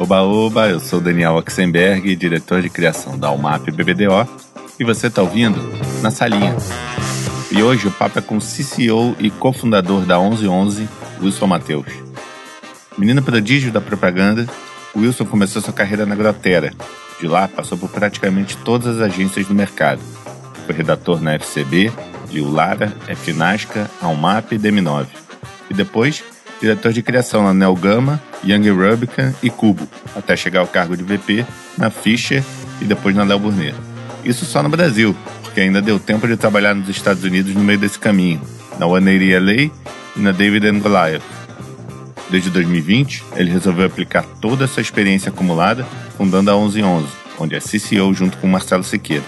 Oba Oba, eu sou Daniel Oxenberg, diretor de criação da UMAP BBDO, e você está ouvindo Na Salinha. E hoje o papo é com o CCO e cofundador da 1111, Wilson Matheus. Menino prodígio da propaganda, Wilson começou sua carreira na Grotera. De lá, passou por praticamente todas as agências do mercado. Foi redator na FCB, Liu Lara, FNASCA, Almap e DM9. E depois, diretor de criação na Nelgama, Young Rubicon e Cubo, até chegar ao cargo de VP na Fischer e depois na Léo Burnet. Isso só no Brasil, porque ainda deu tempo de trabalhar nos Estados Unidos no meio desse caminho, na 180 LA e na David and Goliath. Desde 2020, ele resolveu aplicar toda essa experiência acumulada, fundando a 1111, onde é CCO junto com Marcelo Siqueira.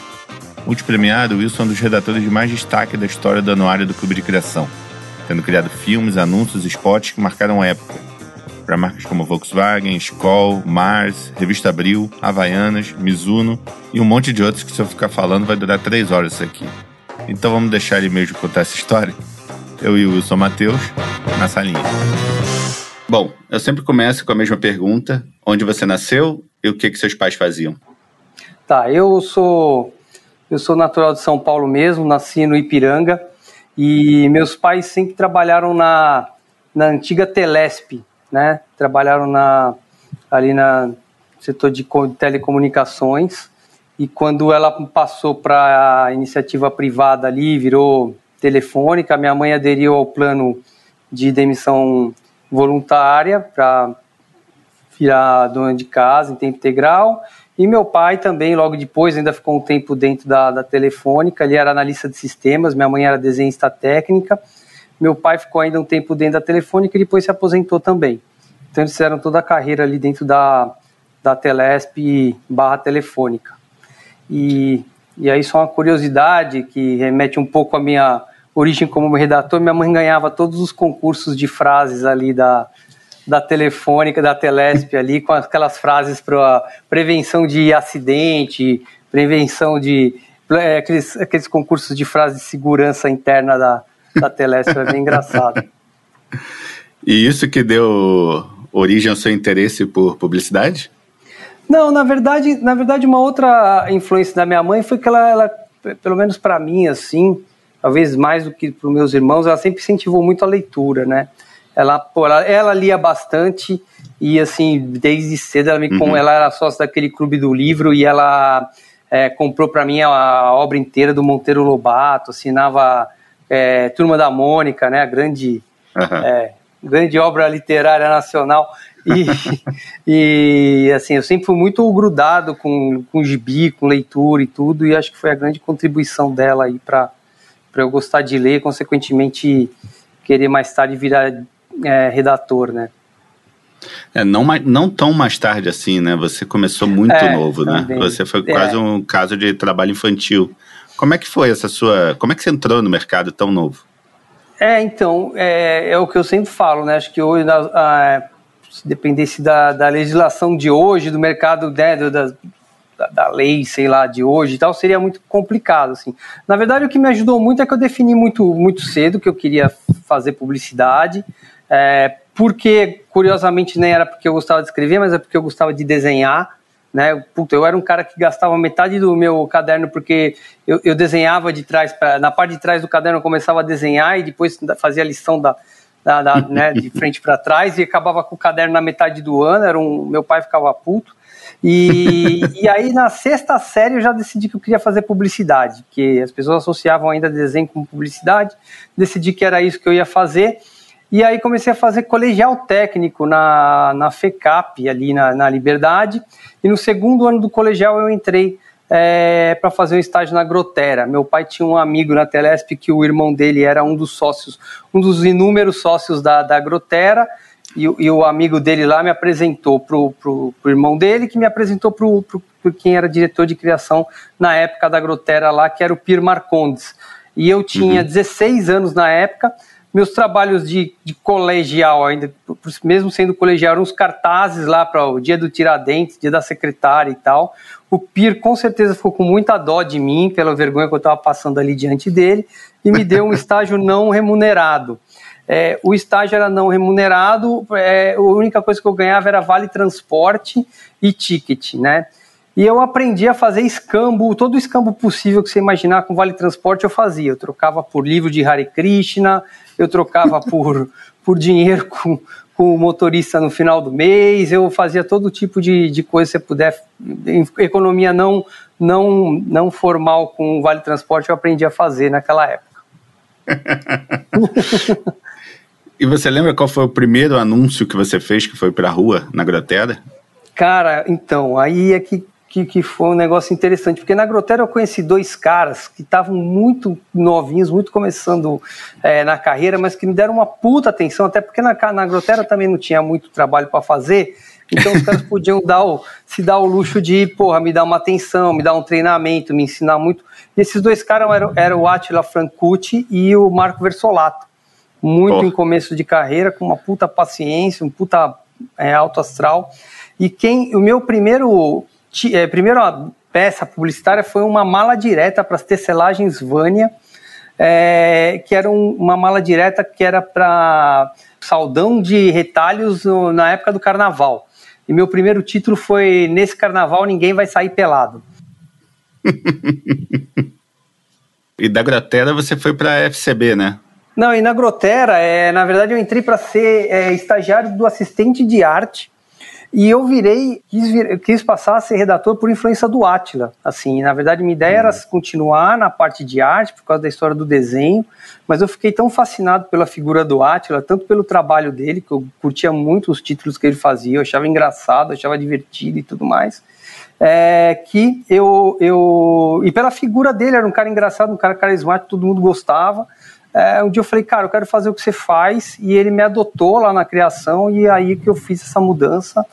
Multipremiado, Wilson é um dos redatores de mais destaque da história do anuário do Clube de Criação, tendo criado filmes, anúncios e spots que marcaram a época, para marcas como Volkswagen, Skoll, Mars, Revista Abril, Havaianas, Mizuno e um monte de outros que se eu ficar falando vai durar três horas isso aqui. Então vamos deixar ele mesmo contar essa história? Eu e o Wilson Matheus, na salinha. Bom, eu sempre começo com a mesma pergunta: onde você nasceu e o que, que seus pais faziam? Tá, eu sou eu sou natural de São Paulo mesmo, nasci no Ipiranga e meus pais sempre trabalharam na, na antiga Telesp, né? Trabalharam na, ali na setor de telecomunicações e quando ela passou para a iniciativa privada ali, virou telefônica, minha mãe aderiu ao plano de demissão voluntária para virar dona de casa em tempo integral. E meu pai também, logo depois, ainda ficou um tempo dentro da, da telefônica, ele era analista de sistemas, minha mãe era desenhista técnica. Meu pai ficou ainda um tempo dentro da telefônica e depois se aposentou também. Então eles fizeram toda a carreira ali dentro da, da Telesp barra telefônica. E, e aí só uma curiosidade que remete um pouco à minha origem como redator, minha mãe ganhava todos os concursos de frases ali da, da telefônica, da Telesp ali, com aquelas frases para prevenção de acidente, prevenção de é, aqueles, aqueles concursos de frases de segurança interna da, da Telesp é bem engraçado. E isso que deu origem ao seu interesse por publicidade? Não, na verdade, na verdade uma outra influência da minha mãe foi que ela, ela pelo menos para mim assim, talvez mais do que para os meus irmãos, ela sempre incentivou muito a leitura, né? Ela, pô, ela, ela, lia bastante e assim desde cedo ela me uhum. ela era sócia daquele clube do livro e ela é, comprou para mim a, a, obra inteira do Monteiro Lobato, assinava é, Turma da Mônica, né, a grande, uhum. é, grande obra literária nacional. E, e assim, eu sempre fui muito grudado com, com gibi, com leitura e tudo, e acho que foi a grande contribuição dela aí para eu gostar de ler, consequentemente querer mais tarde virar é, redator, né? É, não, não tão mais tarde assim, né? Você começou muito é, novo, né? também. né? Você foi quase é. um caso de trabalho infantil. Como é que foi essa sua. Como é que você entrou no mercado tão novo? É, então, é, é o que eu sempre falo, né? Acho que hoje, a, se dependesse da, da legislação de hoje, do mercado, né, da, da, lei, sei lá, de hoje e tal, seria muito complicado, assim. Na verdade, o que me ajudou muito é que eu defini muito, muito cedo que eu queria fazer publicidade, é, porque, curiosamente, nem era porque eu gostava de escrever, mas é porque eu gostava de desenhar, né? Puta, eu era um cara que gastava metade do meu caderno porque eu, eu desenhava de trás, pra, na parte de trás do caderno eu começava a desenhar e depois fazia a lição da, da, da né, de frente para trás e acabava com o caderno na metade do ano, era um, meu pai ficava puto. E, e aí na sexta série eu já decidi que eu queria fazer publicidade, que as pessoas associavam ainda desenho com publicidade, decidi que era isso que eu ia fazer. E aí comecei a fazer colegial técnico na, na FECAP, ali na, na Liberdade. E no segundo ano do colegial eu entrei é, para fazer um estágio na Grotera. Meu pai tinha um amigo na Telesp que o irmão dele era um dos sócios, um dos inúmeros sócios da, da Grotera. E, e o amigo dele lá me apresentou pro, pro, pro irmão dele, que me apresentou pro, quem era diretor de criação na época da Grotera lá, que era o Pir Marcondes. E eu tinha uhum. 16 anos na época, meus trabalhos de, de colegial, ainda mesmo sendo colegial, eram uns cartazes lá para o dia do Tiradentes, dia da secretária e tal. O Pir com certeza ficou com muita dó de mim, pela vergonha que eu estava passando ali diante dele, e me deu um estágio não remunerado. é, o estágio era não remunerado, é, a única coisa que eu ganhava era vale transporte e ticket, né? E eu aprendi a fazer escambo, todo o escambo possível que você imaginar com vale transporte eu fazia. Eu trocava por livro de Hare Krishna, eu trocava por, por dinheiro com, com o motorista no final do mês, eu fazia todo tipo de, de coisa que você puder. Economia não, não, não formal com vale transporte eu aprendi a fazer naquela época. e você lembra qual foi o primeiro anúncio que você fez que foi para a rua, na Grotera? Cara, então, aí é que que, que foi um negócio interessante, porque na Grotera eu conheci dois caras que estavam muito novinhos, muito começando é, na carreira, mas que me deram uma puta atenção, até porque na, na Grotera também não tinha muito trabalho para fazer, então os caras podiam dar o, se dar o luxo de, porra, me dar uma atenção, me dar um treinamento, me ensinar muito. E esses dois caras eram, eram o Attila Francucci e o Marco Versolato. Muito porra. em começo de carreira, com uma puta paciência, um puta é, alto astral. E quem, o meu primeiro é, primeiro a peça publicitária foi uma mala direta para as tecelagens Vânia, é, que era um, uma mala direta que era para saldão de retalhos no, na época do carnaval. E meu primeiro título foi Nesse Carnaval Ninguém Vai Sair Pelado. e da Grotera você foi para a FCB, né? Não, e na Grotera, é, na verdade eu entrei para ser é, estagiário do assistente de arte e eu virei, quis, vir, quis passar a ser redator por influência do Átila. Assim, na verdade, minha ideia era uhum. continuar na parte de arte, por causa da história do desenho, mas eu fiquei tão fascinado pela figura do Átila, tanto pelo trabalho dele, que eu curtia muito os títulos que ele fazia, eu achava engraçado, achava divertido e tudo mais. É, que eu, eu. E pela figura dele, era um cara engraçado, um cara carismático, todo mundo gostava. É, um dia eu falei, cara, eu quero fazer o que você faz, e ele me adotou lá na criação, e aí que eu fiz essa mudança.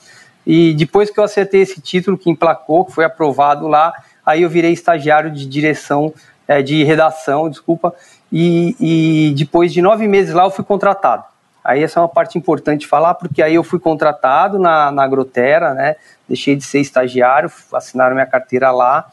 E depois que eu acertei esse título que emplacou, que foi aprovado lá, aí eu virei estagiário de direção, é, de redação, desculpa, e, e depois de nove meses lá eu fui contratado. Aí essa é uma parte importante falar, porque aí eu fui contratado na, na Grotera, né? Deixei de ser estagiário, assinaram minha carteira lá.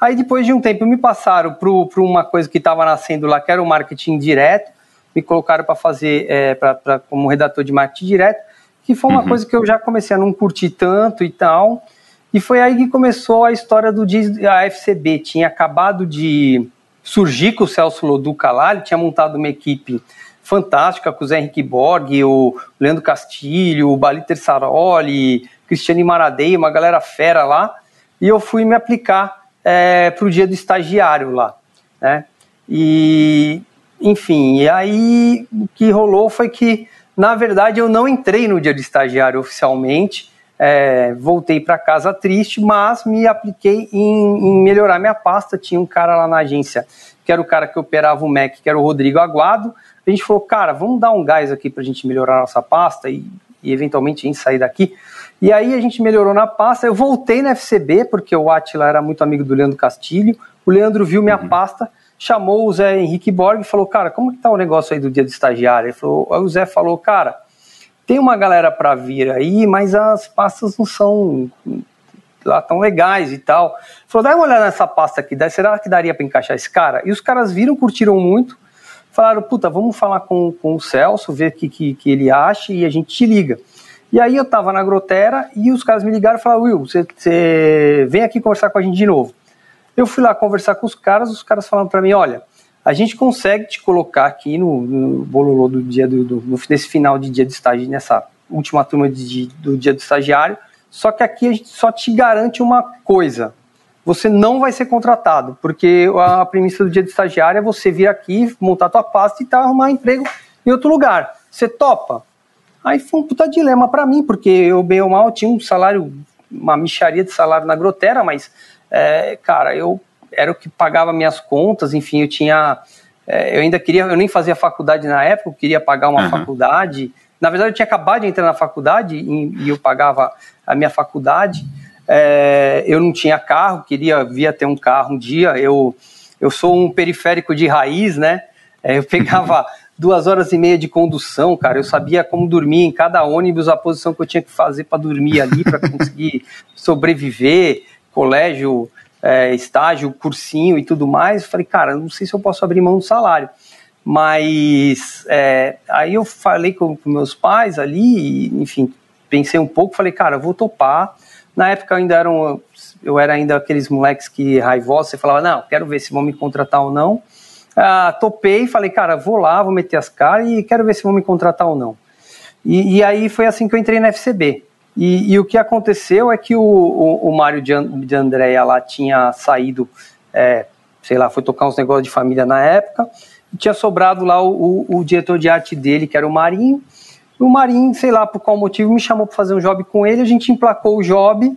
Aí depois de um tempo me passaram para uma coisa que estava nascendo lá, que era o marketing direto, me colocaram para fazer é, pra, pra, como redator de marketing direto, que foi uma uhum. coisa que eu já comecei a não curtir tanto e tal. E foi aí que começou a história do a FCB. Tinha acabado de surgir com o Celso Loduca lá, ele tinha montado uma equipe fantástica com o Zé Henrique Borg, o Leandro Castilho, o Baliter Saroli, Cristiane Maradei, uma galera fera lá. E eu fui me aplicar é, para o dia do estagiário lá, né? E, enfim, e aí o que rolou foi que, na verdade, eu não entrei no dia do estagiário oficialmente, é, voltei para casa triste, mas me apliquei em, em, melhorar minha pasta. Tinha um cara lá na agência, que era o cara que operava o Mac, que era o Rodrigo Aguado. A gente falou, cara, vamos dar um gás aqui para a gente melhorar a nossa pasta e, e eventualmente a gente sair daqui. E aí a gente melhorou na pasta. Eu voltei na FCB, porque o Atila era muito amigo do Leandro Castilho. O Leandro viu minha uhum. pasta, chamou o Zé Henrique Borg e falou: Cara, como que tá o negócio aí do dia do estagiário? Ele falou, aí o Zé falou: Cara, tem uma galera para vir aí, mas as pastas não são lá tão legais e tal. Ele falou: Dá uma olhada nessa pasta aqui, será que daria para encaixar esse cara? E os caras viram, curtiram muito. Falaram, puta, vamos falar com, com o Celso, ver o que, que, que ele acha e a gente te liga. E aí eu tava na Grotera e os caras me ligaram e falaram, Will, você vem aqui conversar com a gente de novo. Eu fui lá conversar com os caras, os caras falaram para mim, olha, a gente consegue te colocar aqui no, no bololô do dia do, do, nesse final de dia de estágio, nessa última turma de, do dia do estagiário, só que aqui a gente só te garante uma coisa, você não vai ser contratado, porque a premissa do dia de estagiário é você vir aqui, montar tua pasta e tá, arrumar emprego em outro lugar. Você topa? Aí foi um puta dilema para mim, porque eu, bem ou mal, tinha um salário, uma micharia de salário na Grotera, mas, é, cara, eu era o que pagava minhas contas, enfim, eu tinha. É, eu ainda queria, eu nem fazia faculdade na época, eu queria pagar uma uhum. faculdade. Na verdade, eu tinha acabado de entrar na faculdade e, e eu pagava a minha faculdade. É, eu não tinha carro, queria vir ter um carro um dia. Eu, eu sou um periférico de raiz, né? É, eu pegava duas horas e meia de condução, cara. Eu sabia como dormir em cada ônibus, a posição que eu tinha que fazer para dormir ali, para conseguir sobreviver, colégio, é, estágio, cursinho e tudo mais. Falei, cara, não sei se eu posso abrir mão do salário. Mas é, aí eu falei com, com meus pais ali, enfim, pensei um pouco, falei, cara, vou topar. Na época eu ainda era um, eu era ainda aqueles moleques que raivosos, você falava, não, quero ver se vão me contratar ou não. Ah, topei, falei, cara, vou lá, vou meter as caras e quero ver se vão me contratar ou não. E, e aí foi assim que eu entrei na FCB. E, e o que aconteceu é que o, o, o Mário de, Andréia lá tinha saído, é, sei lá, foi tocar uns negócios de família na época, e tinha sobrado lá o, o, o diretor de arte dele, que era o Marinho. O Marinho, sei lá por qual motivo, me chamou para fazer um job com ele, a gente emplacou o job,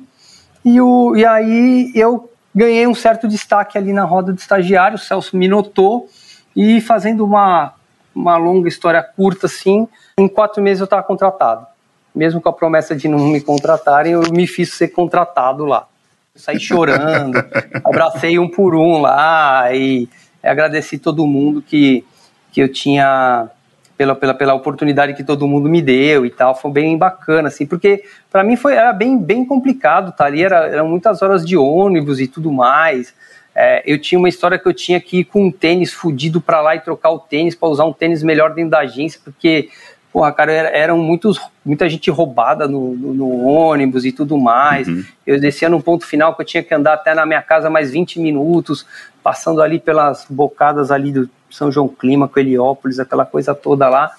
e, o, e aí eu ganhei um certo destaque ali na roda de estagiário, o Celso me notou, e fazendo uma, uma longa história curta assim, em quatro meses eu estava contratado. Mesmo com a promessa de não me contratarem, eu me fiz ser contratado lá. saí chorando, abracei um por um lá e agradeci todo mundo que, que eu tinha pela, pela, pela oportunidade que todo mundo me deu e tal, foi bem bacana, assim, porque para mim foi, era bem, bem complicado, tá? Ali, era, eram muitas horas de ônibus e tudo mais, é, eu tinha uma história que eu tinha que ir com um tênis fudido para lá e trocar o tênis para usar um tênis melhor dentro da agência, porque, porra, cara, eram muitos, muita gente roubada no, no, no ônibus e tudo mais. Uhum. Eu descia num ponto final que eu tinha que andar até na minha casa mais 20 minutos, passando ali pelas bocadas ali do São João Clima, com Heliópolis, aquela coisa toda lá.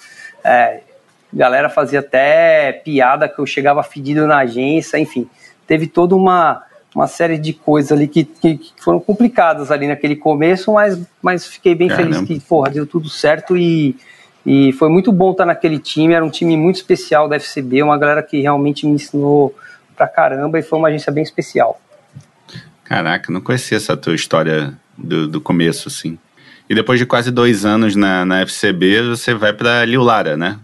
É, galera fazia até piada que eu chegava fedido na agência, enfim, teve toda uma uma série de coisas ali que, que, que, foram complicadas ali naquele começo, mas, mas fiquei bem Caramba. feliz que, porra, deu tudo certo e, e foi muito bom estar naquele time, era um time muito especial da FCB, uma galera que realmente me ensinou pra caramba e foi uma agência bem especial. Caraca, não conhecia essa tua história do, do começo, assim. E depois de quase dois anos na, na FCB, você vai para Liu Lara, né?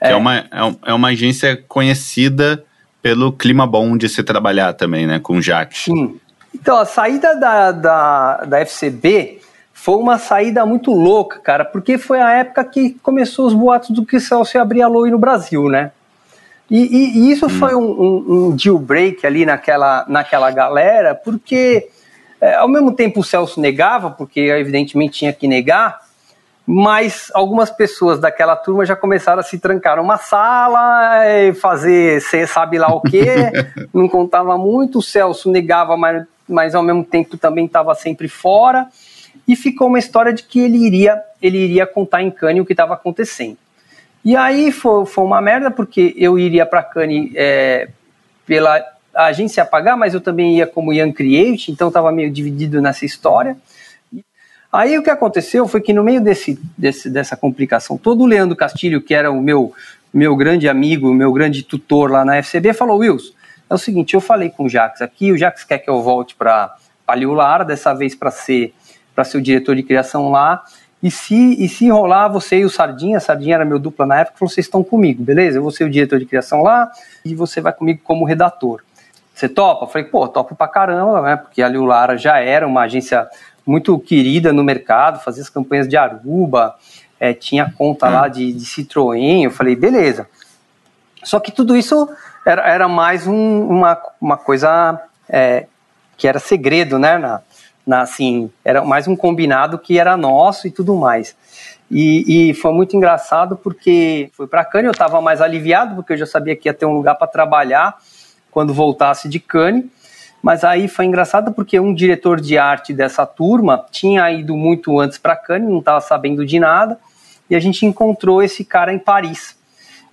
É. é, uma, é, é uma agência conhecida pelo clima bom de se trabalhar também, né? Com o Jax. Sim. Então, a saída da, da, da FCB foi uma saída muito louca, cara, porque foi a época que começou os boatos do que Celso ia abrir a Loi no Brasil, né? E, e, e isso hum. foi um, um, um, deal break ali naquela, naquela galera, porque é, ao mesmo tempo o Celso negava, porque evidentemente tinha que negar, mas algumas pessoas daquela turma já começaram a se trancar numa sala, e fazer, você sabe lá o que, não contava muito, o Celso negava, mas, mas ao mesmo tempo também estava sempre fora, e ficou uma história de que ele iria, ele iria contar em Cane o que estava acontecendo. E aí foi, foi uma merda, porque eu iria para Cane é, pela agência pagar, mas eu também ia como Young Create, então estava meio dividido nessa história. Aí o que aconteceu foi que no meio desse, desse, dessa complicação, todo o Leandro Castilho, que era o meu, meu grande amigo, meu grande tutor lá na FCB, falou: Wilson, é o seguinte, eu falei com o Jax aqui, o Jax quer que eu volte para Liular, dessa vez para ser, ser o diretor de criação lá. E se, e se rolar, você e o Sardinha, Sardinha era meu dupla na época, vocês estão comigo, beleza? Eu vou ser o diretor de criação lá e você vai comigo como redator. Você topa? Eu falei, pô, topo pra caramba, né? Porque a Liu Lara já era uma agência muito querida no mercado, fazia as campanhas de Aruba, é, tinha conta lá de, de, Citroën. Eu falei, beleza. Só que tudo isso era, era mais um, uma, uma coisa é, que era segredo, né? Na, na, assim, era mais um combinado que era nosso e tudo mais. E, e foi muito engraçado porque foi para Cannes, eu estava mais aliviado porque eu já sabia que ia ter um lugar para trabalhar quando voltasse de Cannes. Mas aí foi engraçado porque um diretor de arte dessa turma tinha ido muito antes para Cannes, não estava sabendo de nada, e a gente encontrou esse cara em Paris.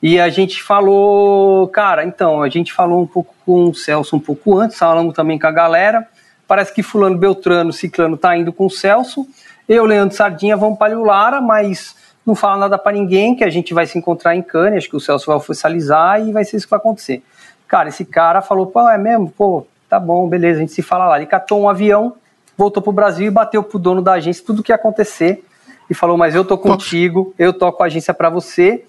E a gente falou, cara, então, a gente falou um pouco com o Celso um pouco antes, falamos também com a galera. Parece que Fulano Beltrano, Ciclano tá indo com o Celso. Eu, Leandro Sardinha, vamos para o Lara, mas não fala nada para ninguém, que a gente vai se encontrar em Cannes, acho que o Celso vai oficializar e vai ser isso que vai acontecer. Cara, esse cara falou, pô, é mesmo? Pô, tá bom, beleza, a gente se fala lá. Ele catou um avião, voltou pro Brasil e bateu pro dono da agência tudo que ia acontecer e falou, mas eu tô contigo, eu toco a agência para você.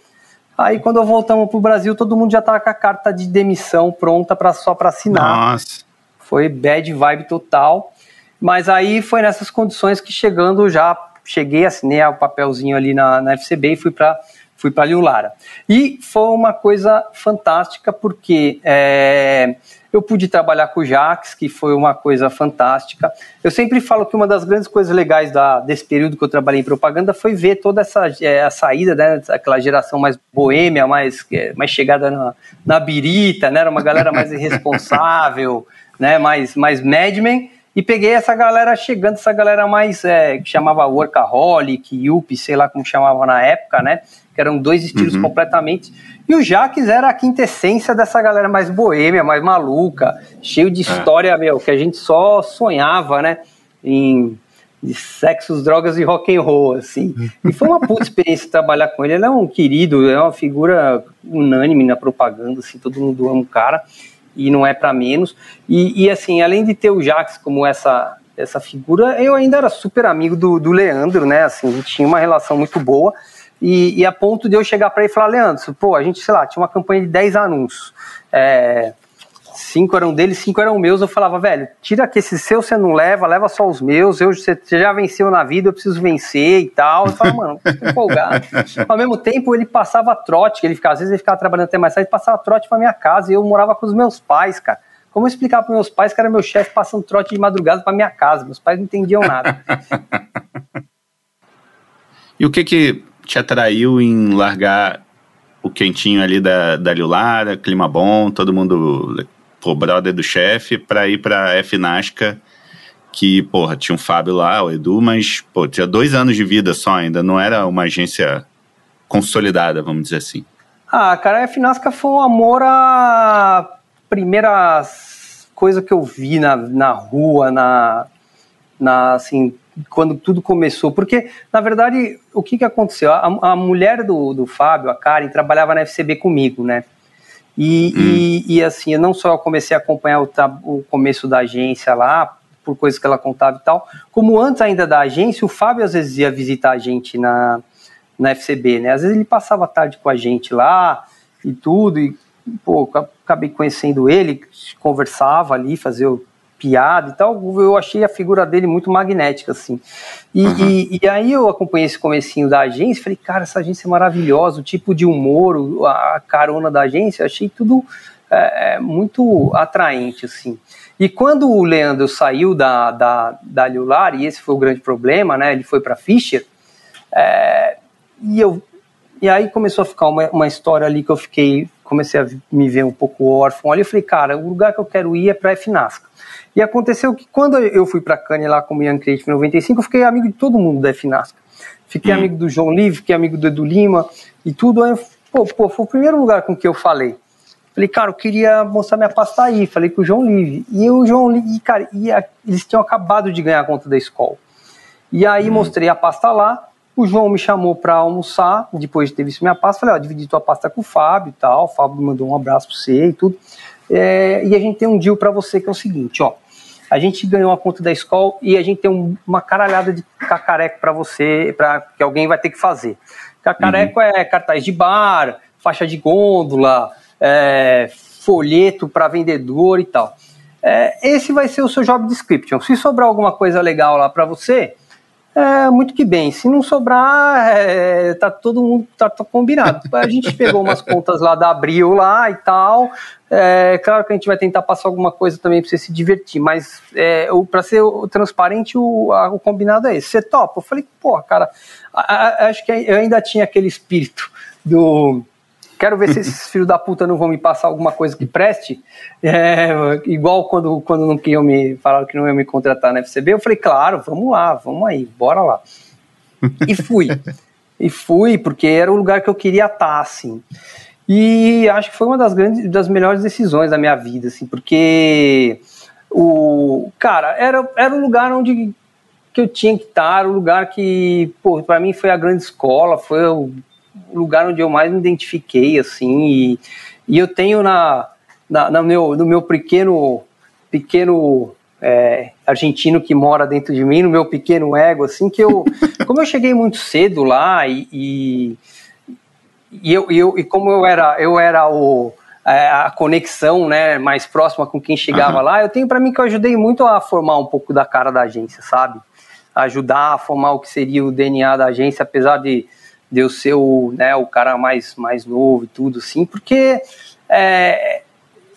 Aí quando eu voltamos pro Brasil, todo mundo já tava com a carta de demissão pronta para só para assinar. Nossa. Foi bad vibe total. Mas aí foi nessas condições que chegando já cheguei, assinei o papelzinho ali na, na FCB e fui para fui para Liu Lara. E foi uma coisa fantástica porque é, Eu pude trabalhar com o Jax, que foi uma coisa fantástica. Eu sempre falo que uma das grandes coisas legais da, desse período que eu trabalhei em propaganda foi ver toda essa é, a saída, né, aquela geração mais boêmia, mais, é, mais chegada na, na birita, né, era uma galera mais irresponsável, né, mais, mais madman, e peguei essa galera chegando, essa galera mais é, que chamava workaholic, yuppie, sei lá como chamava na época, né, que eram dois estilos uhum. completamente. E o Jaques era a quintessência dessa galera mais boêmia, mais maluca, cheio de é. história, é. meu, que a gente só sonhava, né? Em de sexos, drogas e rock and roll, assim. E foi uma puta experiência trabalhar com ele. Ele é um querido, é uma figura unânime na propaganda, assim, todo mundo ama o cara e não é para menos. E, e, assim, além de ter o Jax como essa essa figura, eu ainda era super amigo do, do Leandro, né? Assim, a gente tinha uma relação muito boa. E, e a ponto de eu chegar para ele e falar, Leandro, pô, a gente, sei lá, tinha uma campanha de 10 anúncios. É, cinco eram dele, cinco eram meus. Eu falava, velho, tira que esses seus você não leva, leva só os meus. Eu, você já venceu na vida, eu preciso vencer e tal. Eu falava, mano, tô empolgado. Ao mesmo tempo, ele passava trote, ele ficava, às vezes ele ficava trabalhando até mais tarde, passava trote pra minha casa e eu morava com os meus pais, cara. Como eu explicar para meus pais que era meu chefe passando trote de madrugada para minha casa? Meus pais não entendiam nada. e o que que te atraiu em largar o quentinho ali da, da Lilara, clima bom, todo mundo, pô, brother do chefe, para ir pra F Nasca, que, porra, tinha um Fábio lá, o Edu, mas, pô, tinha dois anos de vida só ainda, não era uma agência consolidada, vamos dizer assim. Ah, cara, a F Nasca foi um amor à primeira coisa que eu vi na, na rua, na, na, assim, quando tudo começou, porque na verdade o que, que aconteceu? A, a mulher do, do Fábio, a Karen, trabalhava na FCB comigo, né? E, hum. e, e, assim, não só eu comecei a acompanhar o, o começo da agência lá, por coisas que ela contava e tal, como antes ainda da agência, o Fábio às vezes ia visitar a gente na, na FCB, né? Às vezes ele passava tarde com a gente lá e tudo, e pô, acabei conhecendo ele, conversava ali, fazia o piada e tal, eu achei a figura dele muito magnética, assim. E, uhum. e, e, aí eu acompanhei esse comecinho da agência, falei, cara, essa agência é maravilhosa, o tipo de humor, a carona da agência, achei tudo é, é, muito atraente, assim. E quando o Leandro saiu da, da, da Lular, e esse foi o grande problema, né, ele foi para Fischer, é, e eu e aí começou a ficar uma, uma história ali que eu fiquei, comecei a me ver um pouco órfão ali, eu falei, cara, o lugar que eu quero ir é para FNASCA. E aconteceu que quando eu fui para Cannes lá com o Young Creative em 95, eu fiquei amigo de todo mundo da FNASCA. Fiquei hum. amigo do João Livre, fiquei amigo do Edu Lima e tudo. Aí, pô, pô, foi o primeiro lugar com que eu falei. Falei, cara, eu queria mostrar minha pasta aí. Falei com o João Livre. E o João Livre, cara, e a, eles tinham acabado de ganhar a conta da escola. E aí hum. mostrei a pasta lá. O João me chamou para almoçar, depois de ter visto minha pasta, falei, ó, dividi tua pasta com o Fábio e tal. O Fábio mandou um abraço para você e tudo. É, e a gente tem um deal para você que é o seguinte, ó a gente ganhou a conta da escola e a gente tem um, uma caralhada de cacareco para você, para que alguém vai ter que fazer. Cacareco uhum. é cartaz de bar, faixa de gôndola, é, folheto para vendedor e tal. É, esse vai ser o seu job description. Se sobrar alguma coisa legal lá para você, é, muito que bem. Se não sobrar, é, tá todo mundo tá, tá, combinado. A gente pegou umas contas lá da Abril lá e tal. É claro que a gente vai tentar passar alguma coisa também para você se divertir, mas é, para ser transparente, o, a, o combinado é esse. Você topa? Eu falei, pô, cara, a, a, acho que eu ainda tinha aquele espírito do quero ver se esses filhos da puta não vão me passar alguma coisa que preste. É, igual quando, quando não queriam me falaram que não iam me contratar na FCB, eu falei, claro, vamos lá, vamos aí, bora lá. E fui. e fui, porque era o lugar que eu queria estar, assim. E acho que foi uma das grandes, das melhores decisões da minha vida, assim, porque o cara era, era o lugar onde que eu tinha que estar, o lugar que, pô, para mim foi a grande escola, foi o lugar onde eu mais me identifiquei, assim, e, e eu tenho na, na, na meu, no meu pequeno, pequeno é, argentino que mora dentro de mim, no meu pequeno ego, assim, que eu, como eu cheguei muito cedo lá e, e, e eu, eu, e como eu era, eu era o, é, a conexão né, mais próxima com quem chegava uhum. lá, eu tenho para mim que eu ajudei muito a formar um pouco da cara da agência, sabe? Ajudar a formar o que seria o DNA da agência, apesar de de eu ser o, né, o cara mais, mais novo e tudo, assim, porque é,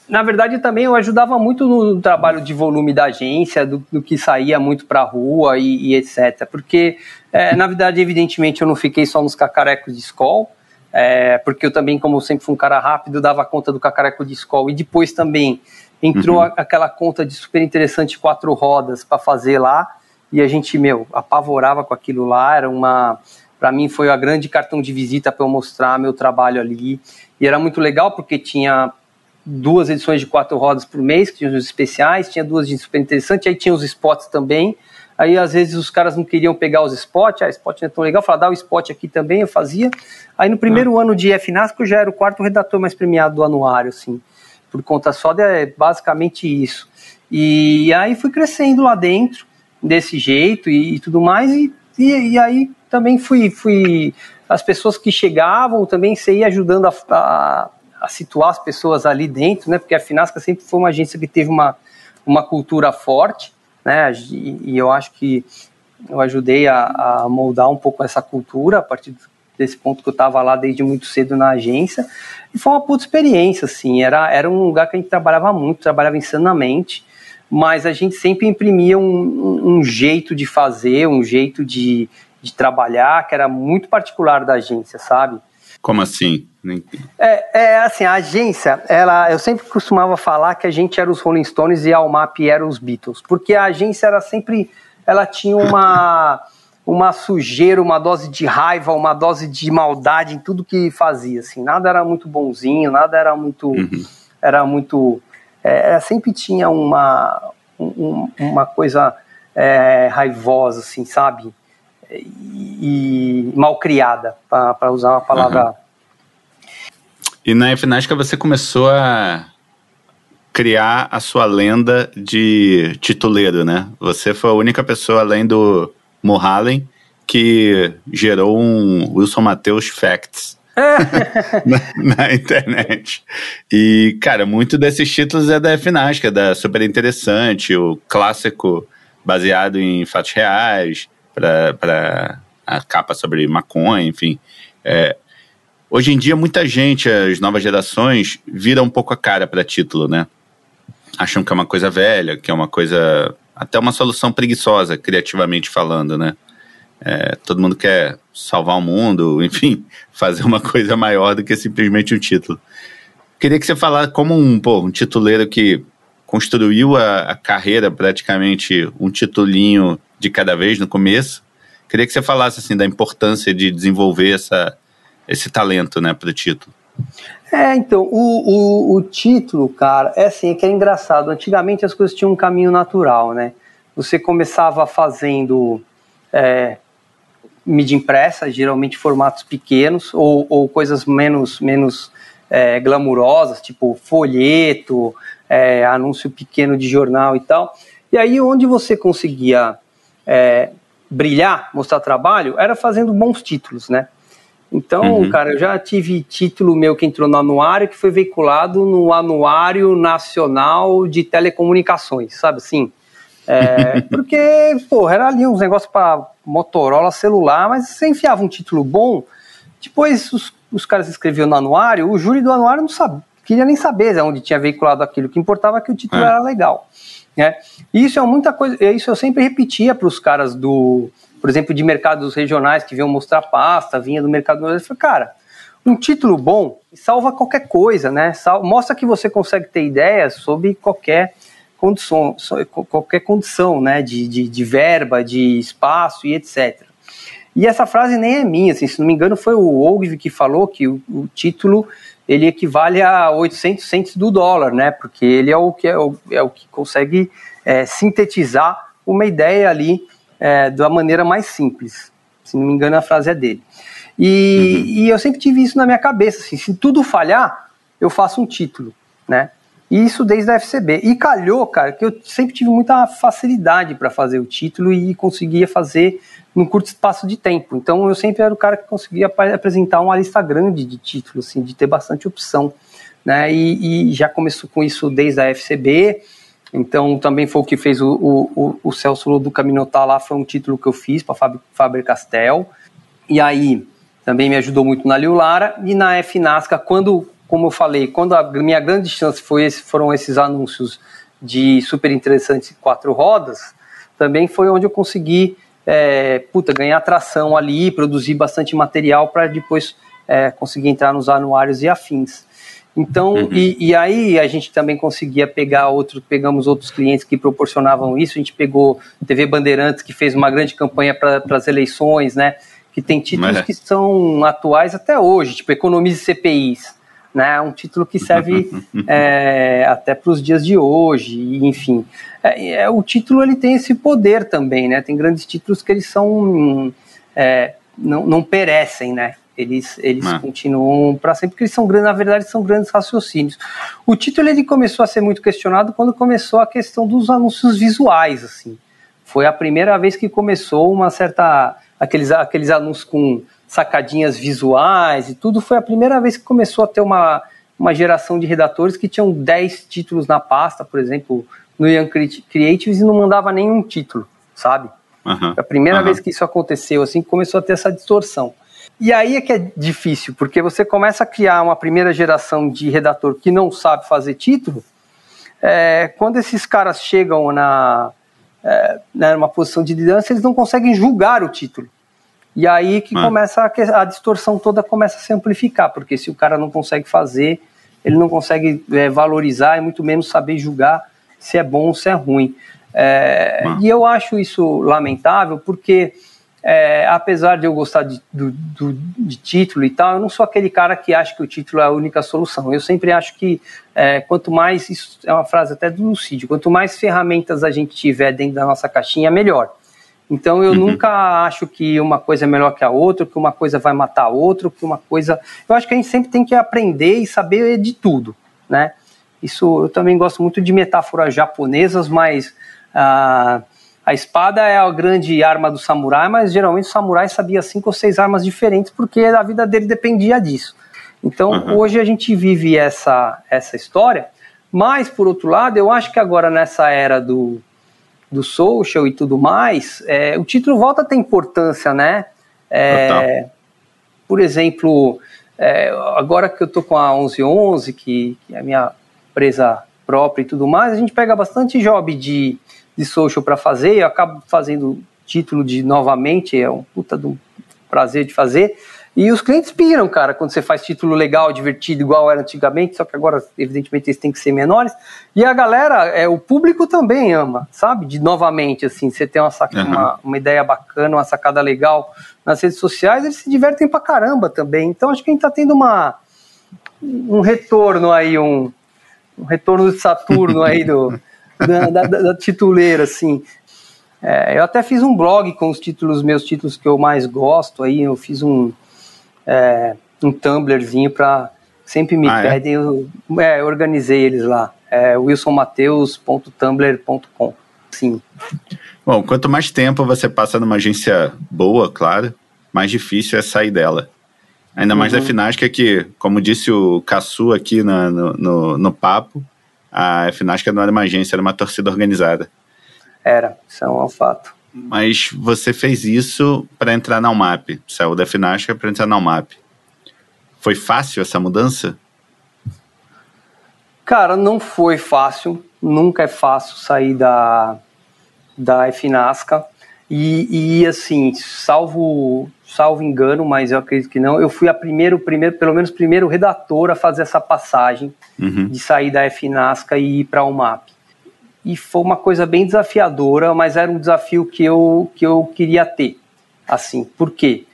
na verdade, também eu ajudava muito no trabalho de volume da agência, do, do que saía muito para a rua e, e, etc. Porque, é, na verdade, evidentemente, eu não fiquei só nos cacarecos de escola, é, porque eu também, como sempre fui um cara rápido, dava conta do cacareco de escola. E depois também entrou uhum. aquela conta de super interessante quatro rodas para fazer lá. E a gente, meu, apavorava com aquilo lá. Era uma. Para mim, foi a grande cartão de visita para eu mostrar meu trabalho ali. E era muito legal porque tinha duas edições de quatro rodas por mês, que tinha os especiais, tinha duas de super interessante, aí tinha os spots também. Aí às vezes os caras não queriam pegar os spots, ah, spot não é tão legal, falar, dá o spot aqui também, eu fazia. Aí no primeiro ah. ano de FNASC eu já era o quarto redator mais premiado do anuário, assim, por conta só de é basicamente isso. E aí fui crescendo lá dentro, desse jeito e, e tudo mais, e, e, e, aí também fui, fui. As pessoas que chegavam também você ia ajudando a, a a situar as pessoas ali dentro, né? Porque a Finasca sempre foi uma agência que teve uma, uma cultura forte, né? E, e eu acho que eu ajudei a, a, moldar um pouco essa cultura a partir desse ponto que eu estava lá desde muito cedo na agência. E foi uma puta experiência, assim. Era, era um lugar que a gente trabalhava muito, trabalhava insanamente, mas a gente sempre imprimia um, um, um jeito de fazer, um jeito de, de trabalhar que era muito particular da agência, sabe? Como assim? É, é, assim, a agência, ela, eu sempre costumava falar que a gente era os Rolling Stones e a Almap era os Beatles, porque a agência era sempre, ela tinha uma, uma sujeira, uma dose de raiva, uma dose de maldade em tudo que fazia, assim, nada era muito bonzinho, nada era muito, uhum. era muito, é, sempre tinha uma, um, uma coisa é, raivosa, assim, sabe? E, mal criada, para usar uma palavra uhum e na FNASCA você começou a criar a sua lenda de tituleiro, né? Você foi a única pessoa, além do Mohalen, que gerou um Wilson Matheus Facts. na, na, internet. E, cara, muito desses títulos é da FNASCA, da Super Interessante, o clássico baseado em fatos reais, para a capa sobre maconha, enfim. É, Hoje em dia, muita gente, as novas gerações, viram um pouco a cara para título, né? Acham que é uma coisa velha, que é uma coisa. até uma solução preguiçosa, criativamente falando, né? É, todo mundo quer salvar o mundo, enfim, fazer uma coisa maior do que simplesmente um título. Queria que você falasse como um, pô, um tituleiro que construiu a, a carreira praticamente um titulinho de cada vez no começo. Queria que você falasse assim da importância de desenvolver essa esse talento, né, para o título. É, então, o, o, o, título, cara, é assim, é que é engraçado. Antigamente as coisas tinham um caminho natural, né? Você começava fazendo é, mídia impressa, geralmente formatos pequenos, ou, ou coisas menos, menos é, glamurosas, tipo folheto, é, anúncio pequeno de jornal e tal. E aí, onde você conseguia é, brilhar, mostrar trabalho, era fazendo bons títulos, né? Então, uhum. cara, eu já tive título meu que entrou no anuário, que foi veiculado no Anuário Nacional de Telecomunicações, sabe assim? É, porque, porra, era ali uns negócios para Motorola celular, mas você enfiava um título bom, depois os, os caras escreviam no anuário, o júri do anuário não sabia, queria nem saber onde tinha veiculado aquilo, o que importava é que o título é. era legal. Né? Isso é muita coisa, isso eu sempre repetia para os caras do por exemplo, de mercados regionais que vinham mostrar pasta, vinha do mercado. Eu falei, cara, um título bom salva qualquer coisa, né? mostra que você consegue ter ideias sobre qualquer condição, qualquer condição, né? De, de, de verba, de espaço e etc. E essa frase nem é minha, assim, se não me engano foi o Ogilvy que falou que o, o, título ele equivale a 800 centos do dólar, né? Porque ele é o que, é o, é o que consegue é, sintetizar uma ideia ali é, da maneira mais simples. Se não me engano, a frase é dele. E, uhum. e eu sempre tive isso na minha cabeça, assim, se tudo falhar, eu faço um título, né? Isso desde a FCB. E calhou, cara, que eu sempre tive muita facilidade para fazer o título e conseguia fazer num curto espaço de tempo. Então eu sempre era o cara que conseguia apresentar uma lista grande de títulos, assim, de ter bastante opção. Né? E, e já começou com isso desde a FCB. Então, também foi o que fez o, o, o Celso do Caminotar lá, foi um título que eu fiz para Faber Castell. E aí, também me ajudou muito na Liu Lara. E na FNASCA, quando como eu falei, quando a minha grande chance foi esse, foram esses anúncios de super interessantes quatro rodas, também foi onde eu consegui é, puta, ganhar atração ali, produzir bastante material para depois é, conseguir entrar nos anuários e afins. Então, uhum. e, e, aí a gente também conseguia pegar outros, pegamos outros clientes que proporcionavam isso. A gente pegou TV Bandeirantes, que fez uma grande campanha para as eleições, né? Que tem títulos é. que são atuais até hoje, tipo Economize CPIs né? Um título que serve é, até para os dias de hoje, enfim. É, é, o título ele tem esse poder também, né? Tem grandes títulos que eles são é, não, não perecem, né? Eles, eles ah. continuam para sempre, porque eles são grandes, na verdade, são grandes raciocínios. O título ele começou a ser muito questionado quando começou a questão dos anúncios visuais, assim. Foi a primeira vez que começou uma certa aqueles, aqueles anúncios com sacadinhas visuais e tudo, foi a primeira vez que começou a ter uma, uma geração de redatores que tinham 10 títulos na pasta, por exemplo, no Young Creatives e não mandava nenhum título, sabe? Uhum. a primeira uhum. vez que isso aconteceu, assim, começou a ter essa distorção. E aí é que é difícil, porque você começa a criar uma primeira geração de redator que não sabe fazer título, é, quando esses caras chegam na, é, né, numa posição de liderança, eles não conseguem julgar o título. E aí que ah. começa a, a, distorção toda começa a se amplificar, porque se o cara não consegue fazer, ele não consegue é, valorizar e muito menos saber julgar se é bom ou se é ruim. É, ah. E eu acho isso lamentável, porque é, apesar de eu gostar de, do, do, de título e tal, eu não sou aquele cara que acha que o título é a única solução. Eu sempre acho que é, quanto mais, isso é uma frase até do Lucídio, quanto mais ferramentas a gente tiver dentro da nossa caixinha, melhor. Então eu uhum. nunca acho que uma coisa é melhor que a outra, que uma coisa vai matar a outra, que uma coisa. Eu acho que a gente sempre tem que aprender e saber de tudo, né? Isso eu também gosto muito de metáforas japonesas, mas a, a espada é a grande arma do samurai, mas geralmente o samurai sabia cinco ou seis armas diferentes porque a vida dele dependia disso. Então uhum. hoje a gente vive essa essa história, mas por outro lado eu acho que agora nessa era do do social e tudo mais, é, o título volta a ter importância, né? É, por exemplo, é, agora que eu tô com a 1111, que, que é a minha empresa própria e tudo mais, a gente pega bastante job de, de social para fazer, eu acabo fazendo título de novamente, é um puta do prazer de fazer, e os clientes piram, cara, quando você faz título legal, divertido, igual era antigamente, só que agora, evidentemente, eles têm que ser menores. E a galera, é, o público também ama, sabe? De novamente, assim, você tem uma, saca, uhum. uma, uma, ideia bacana, uma sacada legal nas redes sociais, eles se divertem pra caramba também. Então, acho que a gente tá tendo uma, um retorno aí, um, um retorno de Saturno aí do, da, da, da tituleira, assim. É, eu até fiz um blog com os títulos, meus títulos que eu mais gosto aí, eu fiz um é, um Tumblrzinho para sempre me ah, pedem, é? eu, é, eu organizei eles lá, é wilsonmateus.tumblr.com, sim. Bom, quanto mais tempo você passa numa agência boa, claro, mais difícil é sair dela. Ainda mais uhum. da Finasca que, como disse o Cassu aqui no, no, no, no papo, a Finasca não era uma agência, era uma torcida organizada. Era, isso é um fato. Mas você fez isso para entrar na UMAP, saiu da Finasca para entrar na UMAP. Foi fácil essa mudança? Cara, não foi fácil. Nunca é fácil sair da, da Finasca. E, e assim, salvo, salvo engano, mas eu acredito que não, eu fui a primeiro, primeiro, pelo menos primeiro redator a fazer essa passagem uhum. de sair da FNASCA e ir para a UMAP e foi uma coisa bem desafiadora, mas era um desafio que eu, que eu queria ter. Assim, por quê?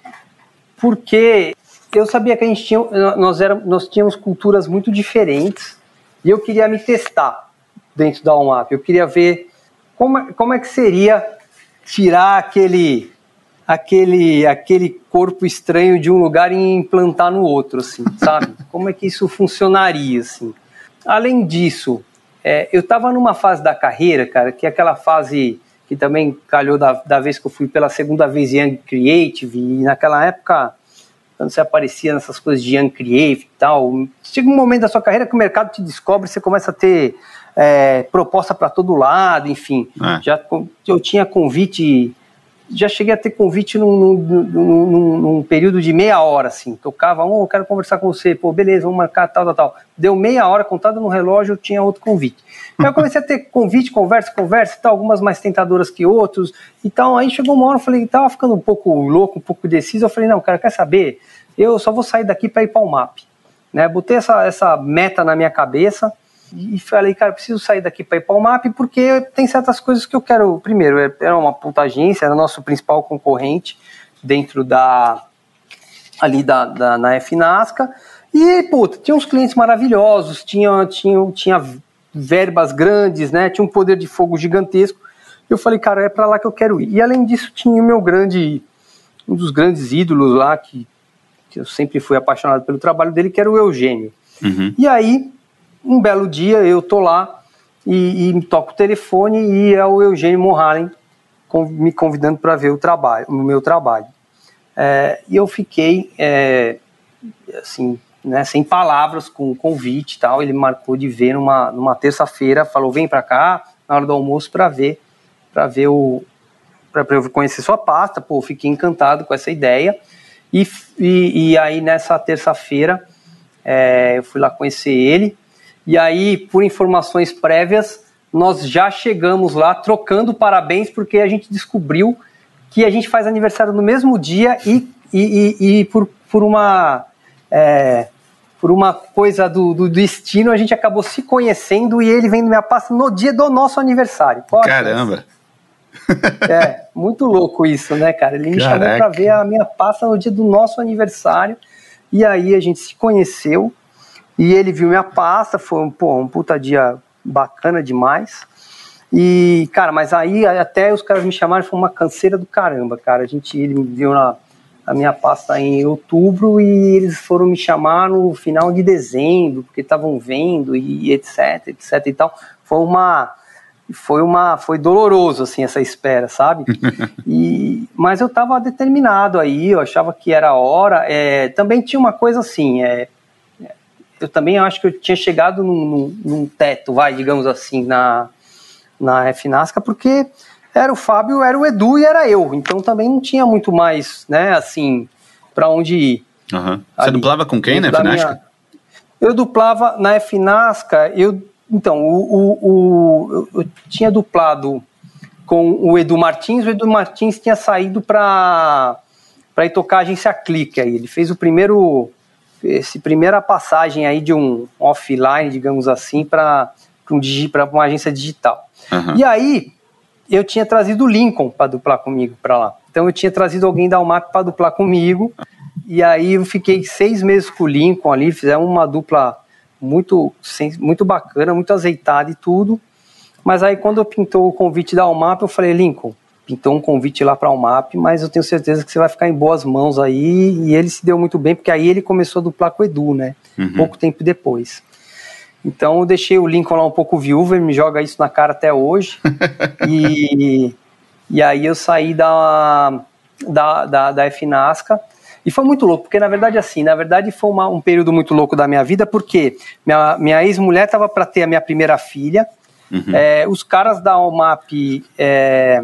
Porque eu sabia que a gente tinha, nós, era, nós tínhamos culturas muito diferentes e eu queria me testar dentro da UMAP. Eu queria ver como, como é que seria tirar aquele, aquele, aquele corpo estranho de um lugar e implantar no outro, assim, sabe? Como é que isso funcionaria, assim? Além disso, é, eu estava numa fase da carreira, cara, que é aquela fase que também calhou da, da vez que eu fui pela segunda vez Young Creative, e naquela época, quando você aparecia nessas coisas de Young Creative e tal, chega um momento da sua carreira que o mercado te descobre, você começa a ter é, proposta para todo lado, enfim. É. Já eu tinha convite já cheguei a ter convite num, num, num, num período de meia hora, assim. Tocava, oh, eu quero conversar com você, pô, beleza, vamos marcar tal, tal, tal. Deu meia hora, contada no relógio, eu tinha outro convite. Aí eu comecei a ter convite, conversa, conversa tal, algumas mais tentadoras que outros. Então aí chegou uma hora, eu falei, tava ficando um pouco louco, um pouco deciso. Eu falei, não, cara, quer saber? Eu só vou sair daqui para ir para o MAP. Né? Botei essa, essa meta na minha cabeça e falei, cara, preciso sair daqui para ir para o MAP porque tem certas coisas que eu quero. Primeiro, é, era uma puta agência, era nosso principal concorrente dentro da ali da, da na FNASCA. E, puta, tinha uns clientes maravilhosos, tinha, tinha, tinha verbas grandes, né? Tinha um poder de fogo gigantesco. Eu falei, cara, é para lá que eu quero ir. E além disso, tinha o meu grande, um dos grandes ídolos lá, que, que eu sempre fui apaixonado pelo trabalho dele, que era o Eugênio. Uhum. E aí, um belo dia, eu tô lá e, e toco o telefone e é o Eugênio Mohalen me convidando para ver o trabalho, o meu trabalho. É, e eu fiquei, é, assim, né, sem palavras com o convite tal. Ele marcou de ver numa, numa terça-feira, falou: vem para cá na hora do almoço para ver, para ver o. para eu conhecer sua pasta. Pô, fiquei encantado com essa ideia. E, e, e aí nessa terça-feira é, eu fui lá conhecer ele. E aí, por informações prévias, nós já chegamos lá trocando parabéns, porque a gente descobriu que a gente faz aniversário no mesmo dia e, e, e, e por, por uma é, por uma coisa do, do, destino, a gente acabou se conhecendo e ele vendo minha pasta no dia do nosso aniversário. Pode, Caramba! É, muito louco isso, né, cara? Ele me Caraca. chamou para ver a minha pasta no dia do nosso aniversário e aí a gente se conheceu e ele viu minha pasta, foi um, pô, um puta dia bacana demais. E, cara, mas aí até os caras me chamaram, foi uma canseira do caramba, cara. A gente, ele me viu na, a minha pasta em outubro e eles foram me chamar no final de dezembro, porque estavam vendo e etc, etc e tal. Foi uma foi uma foi doloroso assim essa espera, sabe? e mas eu estava determinado aí, eu achava que era a hora. É, também tinha uma coisa assim, é, eu também acho que eu tinha chegado num, num, num teto, vai, digamos assim, na na FNASCA, porque era o Fábio, era o Edu e era eu. Então também não tinha muito mais, né, assim, para onde ir. Uhum. Você ali, dublava com quem na FNASCA? Minha... Eu duplava na FNASCA, eu, então, o, o, o, eu tinha duplado com o Edu Martins, o Edu Martins tinha saído para para ir tocar a agência Clique aí. Ele fez o primeiro esse primeira passagem aí de um offline, digamos assim, para um, para uma agência digital. Uhum. E aí eu tinha trazido o Lincoln para duplar comigo para lá. Então eu tinha trazido alguém da UMAP para duplar comigo. E aí eu fiquei seis meses com o Lincoln ali, fizemos uma dupla muito, muito bacana, muito azeitada e tudo. Mas aí quando eu pintou o convite da UMAP, eu falei, Lincoln, pintou um convite lá para a UMAP, mas eu tenho certeza que você vai ficar em boas mãos aí. E ele se deu muito bem, porque aí ele começou a duplar com o Edu, né? Uhum. Pouco tempo depois. Então eu deixei o Lincoln lá um pouco viúvo, ele me joga isso na cara até hoje. e, e aí eu saí da, da, da, da FNASCA. E foi muito louco, porque na verdade, assim, na verdade foi uma, um período muito louco da minha vida, porque minha, minha ex-mulher estava para ter a minha primeira filha. Uhum. É, os caras da OMAP é,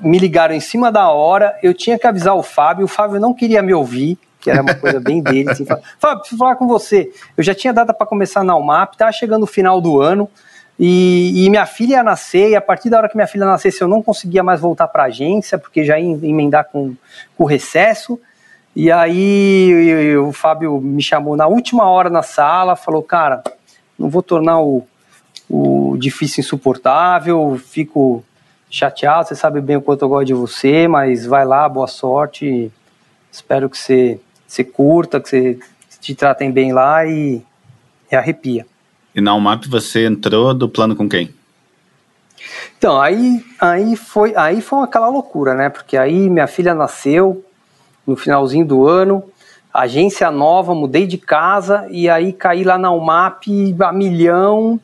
me ligaram em cima da hora. Eu tinha que avisar o Fábio, o Fábio não queria me ouvir que era uma coisa bem dele. Assim, Fábio, preciso falar com você. Eu já tinha data para começar na UMAP, estava chegando o final do ano. E, e, minha filha ia nascer, e a partir da hora que minha filha nascesse, eu não conseguia mais voltar para a agência, porque já ia emendar com, com o recesso. E aí o Fábio me chamou na última hora na sala, falou, cara, não vou tornar o, o difícil insuportável, fico chateado, você sabe bem o quanto eu gosto de você, mas vai lá, boa sorte, espero que você você curta, que você te tratem bem lá e, e arrepia. E na UMAP você entrou do plano com quem? Então, aí, aí, foi, aí foi aquela loucura, né? Porque aí minha filha nasceu no finalzinho do ano, agência nova, mudei de casa e aí caí lá na UMAP a milhão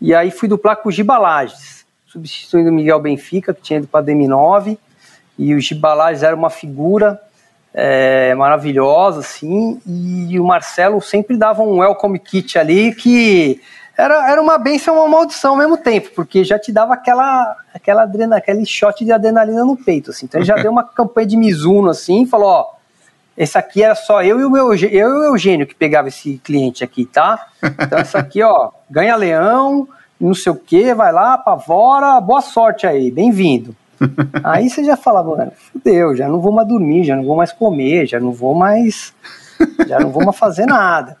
e aí fui duplar com o Gibalages, substituindo o Miguel Benfica, que tinha ido para DM9 e o Gibalages era uma figura é, maravilhosa, assim, e o Marcelo sempre dava um welcome kit ali que era, era uma benção e uma maldição ao mesmo tempo, porque já te dava aquela, aquela adrenalina, aquele shot de adrenalina no peito, assim. Então ele já deu uma campanha de Mizuno, assim, falou, ó, esse aqui era só eu e o meu eu e o Eugênio que pegava esse cliente aqui, tá? Então isso aqui, ó, ganha leão, não sei o que, vai lá, apavora, boa sorte aí, bem-vindo. Aí você já falava, mano, fudeu, já não vou mais dormir, já não vou mais comer, já não vou mais. Já não vou mais fazer nada.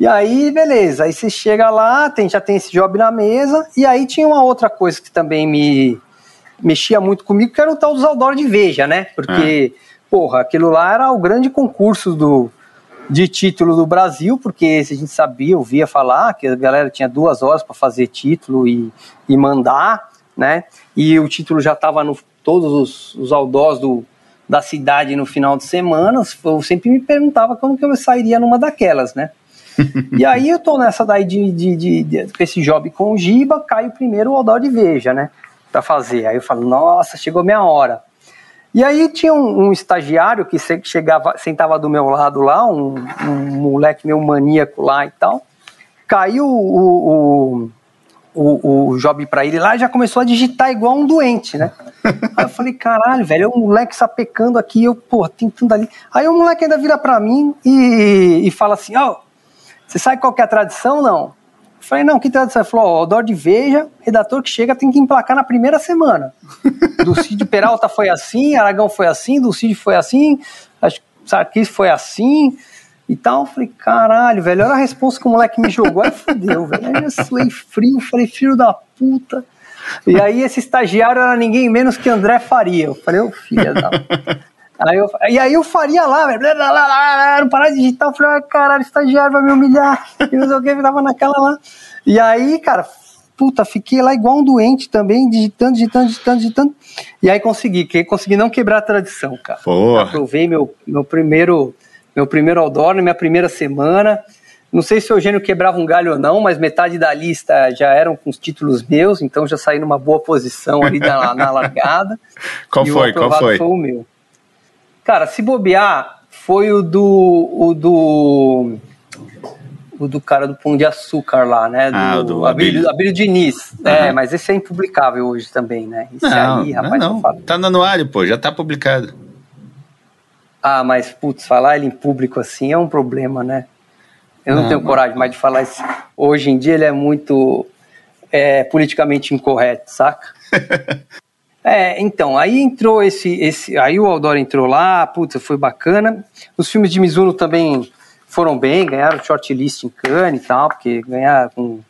E aí, beleza, aí você chega lá, tem, já tem esse job na mesa, e aí tinha uma outra coisa que também me mexia muito comigo, que era o tal dos outdoor de Veja, né? Porque, é. porra, aquilo lá era o grande concurso do, de título do Brasil, porque se a gente sabia, ouvia falar que a galera tinha duas horas para fazer título e, e mandar, né? E o título já estava no todos os, os outdoors do, da cidade no final de semana. Eu sempre me perguntava como que eu sairia numa daquelas, né? e aí eu tô nessa daí de, de, de, de, com esse job com o Giba, cai o primeiro outdoor de Veja, né? Pra fazer. Aí eu falo, nossa, chegou minha hora. E aí tinha um, um, estagiário que chegava, sentava do meu lado lá, um, um moleque meu maníaco lá e tal. Caiu o, o, o, o job para ele lá e já começou a digitar igual um doente, né? Aí eu falei, caralho, velho, o moleque sapecando aqui, eu, pô, tentando ali. Aí o moleque ainda vira para mim e, e fala assim, ó, oh, você sabe qual que é a tradição, não? Eu falei, não, que tradição? Ele falou, ó, o Dó de Veja, redator que chega tem que emplacar na primeira semana. Do Cid Peralta foi assim, Aragão foi assim, do Cid foi assim, acho que Sarkis foi assim e tal. Eu falei, caralho, velho, olha a resposta que o moleque me jogou. Aí fudeu, velho. Aí eu suei frio, falei, filho da puta. E aí esse estagiário era ninguém menos que André Faria. Eu falei, ô oh, filha da... Aí eu, e aí eu faria lá, velho, não parar de digitar, eu falei, ah, caralho, estagiário vai me humilhar, e não sei o que, tava naquela lá. E aí, cara, puta, fiquei lá igual um doente também, digitando, digitando, digitando, digitando. E aí consegui, que consegui não quebrar a tradição, cara. Porra. Aprovei meu, meu primeiro meu primeiro outdoor, minha primeira semana. Não sei se o Eugênio quebrava um galho ou não, mas metade da lista já eram com os títulos meus, então já saí numa boa posição ali na, na largada. Qual foi? Qual foi? foi o meu. Cara, se bobear, foi o do. O do. O do cara do Pão de Açúcar lá, né? Do, ah, do Abílio, Abílio Diniz. Uhum. É, mas esse é impublicável hoje também, né? Esse não, aí, rapaz, não, não. Tá no anuário, pô, já tá publicado. Ah, mas, putz, falar ele em público assim é um problema, né? Eu não, não tenho mas... coragem mais de falar isso. Hoje em dia ele é muito é, politicamente incorreto, saca? É, então, aí entrou esse, esse. Aí o Aldor entrou lá, puta, foi bacana. Os filmes de Mizuno também foram bem, ganharam shortlist em Cannes e tal, porque ganhar com.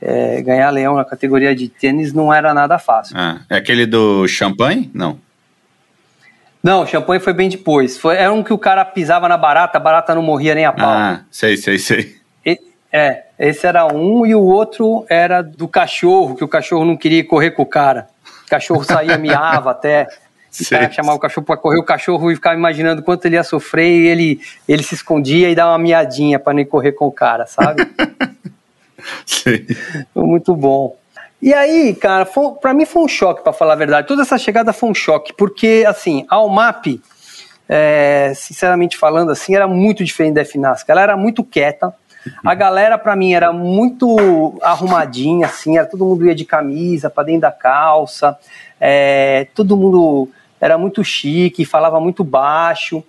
É, ganhar leão na categoria de tênis não era nada fácil. Ah, é aquele do champanhe? Não. Não, o champanhe foi bem depois. Foi, era um que o cara pisava na barata, a barata não morria nem a pau. Ah, sei, sei, sei. E, é, esse era um, e o outro era do cachorro, que o cachorro não queria correr com o cara. O cachorro saía, miava até. O cara chamava o cachorro para correr, o cachorro e ficava imaginando quanto ele ia sofrer e ele, ele se escondia e dava uma miadinha para nem correr com o cara, sabe? Sim. Foi muito bom. E aí, cara, para mim foi um choque, para falar a verdade. Toda essa chegada foi um choque, porque, assim, a UMAP, é, sinceramente falando, assim, era muito diferente da FNASC. Ela era muito quieta, a galera, para mim, era muito arrumadinha, assim, era, todo mundo ia de camisa para dentro da calça, é, todo mundo era muito chique, falava muito baixo.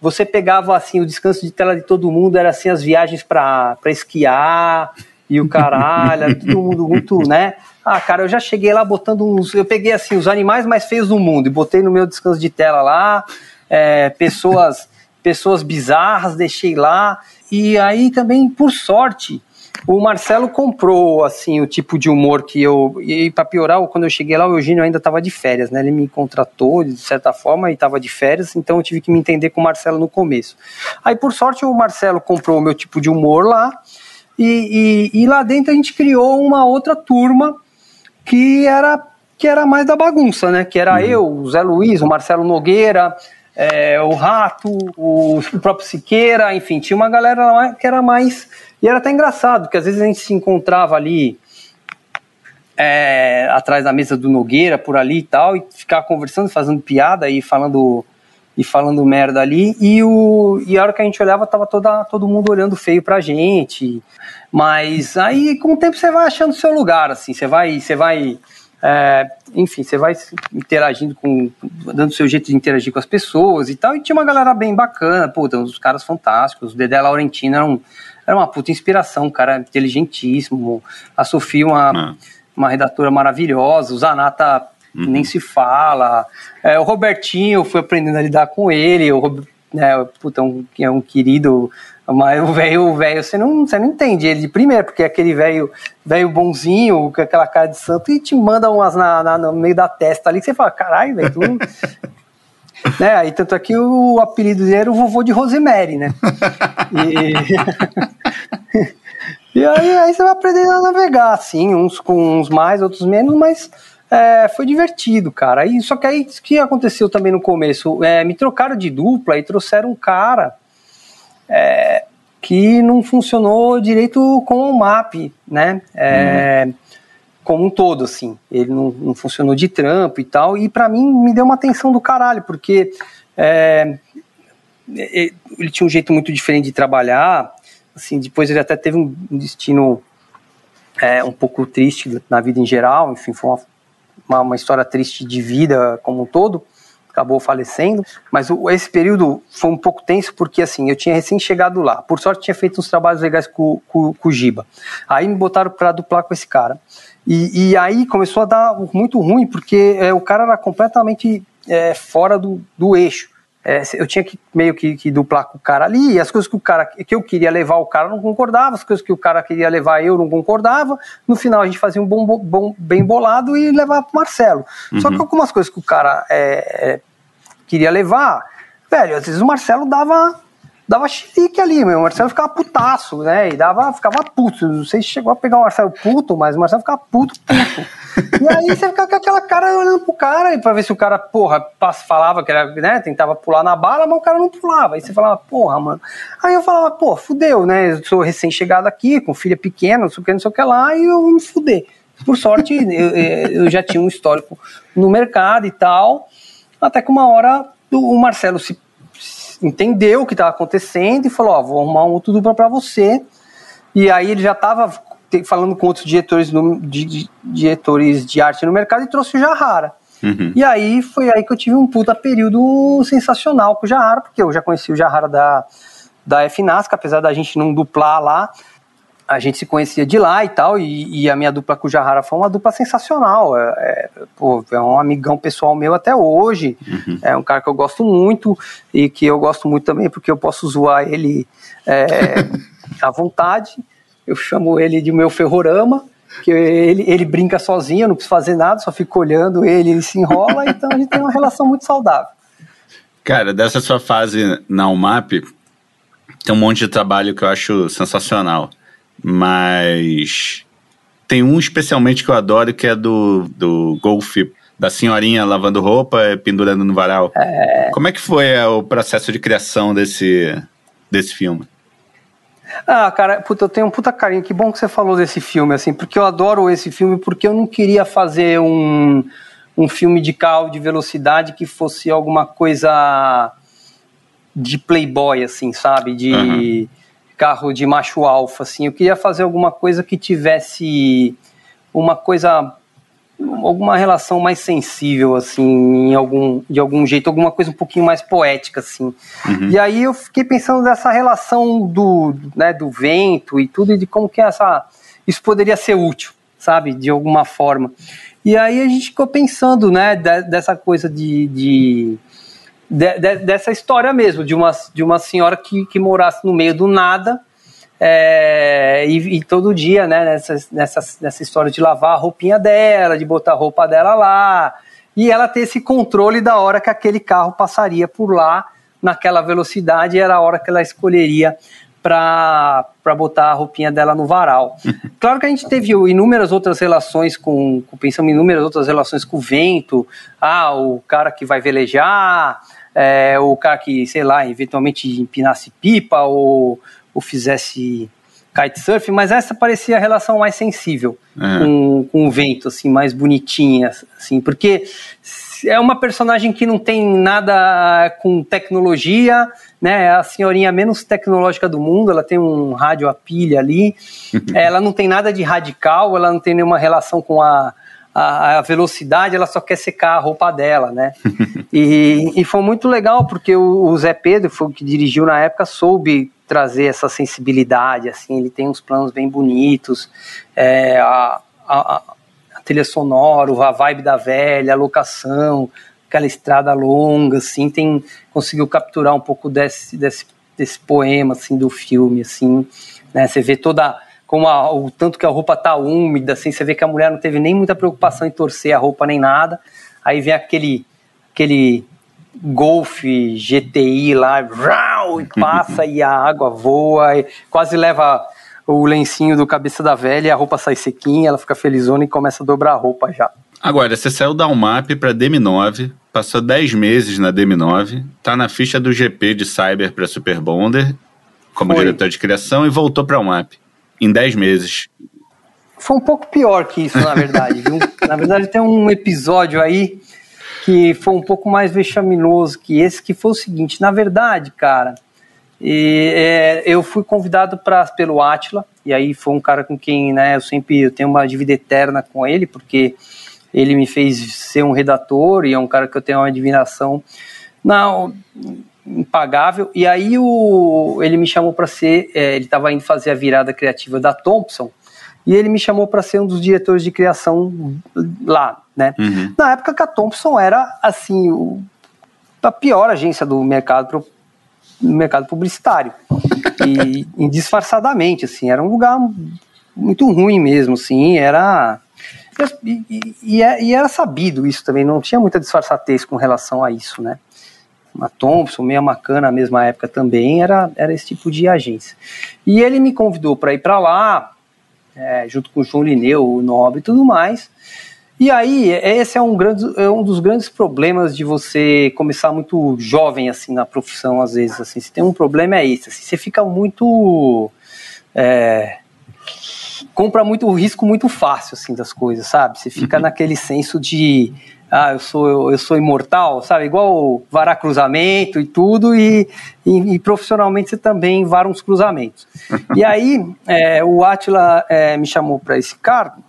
Você pegava, assim, o descanso de tela de todo mundo, era, assim, as viagens para esquiar e o caralho, todo mundo muito, né? Ah, cara, eu já cheguei lá botando uns. Eu peguei, assim, os animais mais feios do mundo e botei no meu descanso de tela lá, é, pessoas, pessoas bizarras, deixei lá. E aí também, por sorte, o Marcelo comprou assim o tipo de humor que eu e para piorar, quando eu cheguei lá, o Eugênio ainda estava de férias, né? Ele me contratou de certa forma e estava de férias, então eu tive que me entender com o Marcelo no começo. Aí por sorte o Marcelo comprou o meu tipo de humor lá e, e, e lá dentro a gente criou uma outra turma que era que era mais da bagunça, né? Que era uhum. eu, o Zé Luiz, o Marcelo Nogueira, é, o Rato, o, o, próprio Siqueira, enfim, tinha uma galera lá que era mais. E era até engraçado, porque às vezes a gente se encontrava ali é, atrás da mesa do Nogueira, por ali e tal, e ficava conversando, fazendo piada e falando e falando merda ali, e, o, e a hora que a gente olhava, tava toda, todo mundo olhando feio pra gente. Mas aí, com o tempo, você vai achando seu lugar, assim, você vai, você vai. É, enfim, você vai interagindo com. dando seu jeito de interagir com as pessoas e tal. E tinha uma galera bem bacana, puta, uns caras fantásticos. O Dedé Laurentino era, um, era uma puta inspiração, um cara inteligentíssimo. A Sofia, uma, ah. uma redatora maravilhosa. O Zanata uhum. nem se fala. É, o Robertinho, eu fui aprendendo a lidar com ele. O, né, puta, um, é um querido. Mas o velho, o velho, você não, você não entende ele de primeira, porque é aquele velho velho bonzinho, com aquela cara de santo, e te manda umas na, na no meio da testa ali, que você fala, caralho, velho, tu. né? Aí, tanto aqui é o apelido dele era o vovô de Rosemary, né? E, e aí, aí você vai aprendendo a navegar, assim, uns com uns mais, outros menos, mas é, foi divertido, cara. E, só que aí, o que aconteceu também no começo? É, me trocaram de dupla e trouxeram um cara é, que não funcionou direito com o MAP, né? É, uhum. Como um todo, assim. Ele não, não, funcionou de trampo e tal. E para mim, me deu uma atenção do caralho, porque é, ele tinha um jeito muito diferente de trabalhar. Assim, depois ele até teve um destino é, um pouco triste na vida em geral. Enfim, foi uma uma, uma história triste de vida como um todo, acabou falecendo. Mas o, esse período foi um pouco tenso porque assim eu tinha recém chegado lá. Por sorte tinha feito uns trabalhos legais com, com, com o Giba. Aí me botaram para duplar com esse cara. E, e, aí começou a dar muito ruim porque é, o cara era completamente é, fora do, do eixo é, eu tinha que meio que, que, duplar com o cara ali, e as coisas que o cara que eu queria levar o cara não concordava, as coisas que o cara queria levar eu não concordava. No final a gente fazia um bom, bom bem bolado e levava pro Marcelo. Uhum. Só que algumas coisas que o cara é, é, queria levar, velho, às vezes o Marcelo dava dava chilique ali, meu. O Marcelo ficava putaço, né? E dava, ficava puto. Não sei se chegou a pegar o Marcelo puto, mas o Marcelo ficava puto, puto. e aí você ficava com aquela cara olhando pro cara e pra ver se o cara, porra, falava que era, né? Tentava pular na bala, mas o cara não pulava. Aí você falava, porra, mano. Aí eu falava, pô, fudeu, né? Eu sou recém-chegado aqui, com filha pequena, não sei o que, não sei o que lá, e eu me fuder. Por sorte, eu, eu já tinha um histórico no mercado e tal. Até que uma hora o Marcelo se entendeu o que estava acontecendo e falou: Ó, vou arrumar um outro dupla para você. E aí ele já estava falando com outros diretores, no, de, de, diretores de arte no mercado e trouxe o Jahara. Uhum. E aí foi aí que eu tive um puta período sensacional com o Jahara, porque eu já conheci o Jahara da, da FNASC, apesar da gente não duplar lá, a gente se conhecia de lá e tal, e, e, a minha dupla com o Jahara foi uma dupla sensacional. É, é, pô, é um amigão pessoal meu até hoje. Uhum. É um cara que eu gosto muito e que eu gosto muito também porque eu posso zoar ele é, à vontade. Eu chamo ele de meu ferrorama, que ele, ele brinca sozinho, eu não preciso fazer nada, só fico olhando ele, ele se enrola, então a gente tem uma relação muito saudável. Cara, dessa sua fase na UMAP, tem um monte de trabalho que eu acho sensacional. Mas tem um especialmente que eu adoro, que é do, do golfe, da senhorinha lavando roupa, pendurando no varal. É... Como é que foi é, o processo de criação desse, desse filme? Ah, cara, puta, eu tenho um puta carinho. Que bom que você falou desse filme, assim, porque eu adoro esse filme, porque eu não queria fazer um, um filme de carro de velocidade que fosse alguma coisa de playboy, assim, sabe? De. Uhum carro de macho alfa, assim. Eu queria fazer alguma coisa que tivesse uma coisa alguma relação mais sensível assim em algum de algum jeito alguma coisa um pouquinho mais poética assim uhum. e aí eu fiquei pensando nessa relação do né do vento e tudo e de como que essa isso poderia ser útil sabe de alguma forma e aí a gente ficou pensando né dessa coisa de, de de, de, dessa história mesmo, de uma, de uma senhora que, que morasse no meio do nada é, e, e, todo dia, né, nessa, nessa, nessa história de lavar a roupinha dela, de botar a roupa dela lá, e ela ter esse controle da hora que aquele carro passaria por lá, naquela velocidade, era a hora que ela escolheria para botar a roupinha dela no varal. Claro que a gente teve inúmeras outras relações com, com pensamos em inúmeras outras relações com o vento, ah, o cara que vai velejar, é, o cara que, sei lá, eventualmente empinasse pipa ou, ou fizesse kitesurf, mas essa parecia a relação mais sensível é. com, com o vento, assim, mais bonitinha, assim, porque é uma personagem que não tem nada com tecnologia, né? É a senhorinha menos tecnológica do mundo, ela tem um rádio a pilha ali, ela não tem nada de radical, ela não tem nenhuma relação com a, a, a velocidade, ela só quer secar a roupa dela, né? e, e foi muito legal, porque o, o Zé Pedro, foi o que dirigiu na época, soube trazer essa sensibilidade, assim, ele tem uns planos bem bonitos, é, a, a, a trilha sonora, a vibe da velha, a locação, aquela estrada longa, assim, tem conseguiu capturar um pouco desse, desse, desse poema, assim, do filme, assim, né, você vê toda como a, o tanto que a roupa tá úmida, assim, você vê que a mulher não teve nem muita preocupação em torcer a roupa nem nada, aí vem aquele aquele Golf GTI lá, e passa e a água voa, e quase leva o lencinho do cabeça da velha, a roupa sai sequinha, ela fica felizona e começa a dobrar a roupa já. Agora, você saiu da UMAP para DM9, passou 10 meses na DM9, tá na ficha do GP de Cyber para Super Bonder, como Foi. diretor de criação, e voltou para UMAP em 10 meses. Foi um pouco pior que isso, na verdade. na verdade, tem um episódio aí que foi um pouco mais vexaminoso que esse, que foi o seguinte, na verdade, cara, e, é, eu fui convidado pra, pelo Atila, e aí foi um cara com quem, né, eu sempre eu tenho uma dívida eterna com ele, porque ele me fez ser um redator, e é um cara que eu tenho uma admiração não, impagável, e aí o, ele me chamou para ser, é, ele estava indo fazer a virada criativa da Thompson, e ele me chamou para ser um dos diretores de criação lá, né? Uhum. Na época que a Thompson era, assim, o, a pior agência do mercado pro, mercado publicitário. e indisfarçadamente, assim, era um lugar muito ruim mesmo, assim, era... E, e, é, e, era sabido isso também, não tinha muita disfarçatez com relação a isso, né? A Thompson, meia Macana, na mesma época também, era, era esse tipo de agência. E ele me convidou para ir para lá, é, junto com o João Lineu, o Nobre e tudo mais. E aí, esse é um, grande, é um dos grandes problemas de você começar muito jovem, assim, na profissão, às vezes, assim, se tem um problema é esse, assim, você fica muito... É, compra muito risco muito fácil, assim, das coisas, sabe? Você fica uhum. naquele senso de ah, eu sou, eu, eu, sou imortal, sabe? Igual varar cruzamento e tudo, e, e, e profissionalmente você também vara uns cruzamentos. e aí, é, o Atila é, me chamou para esse cargo,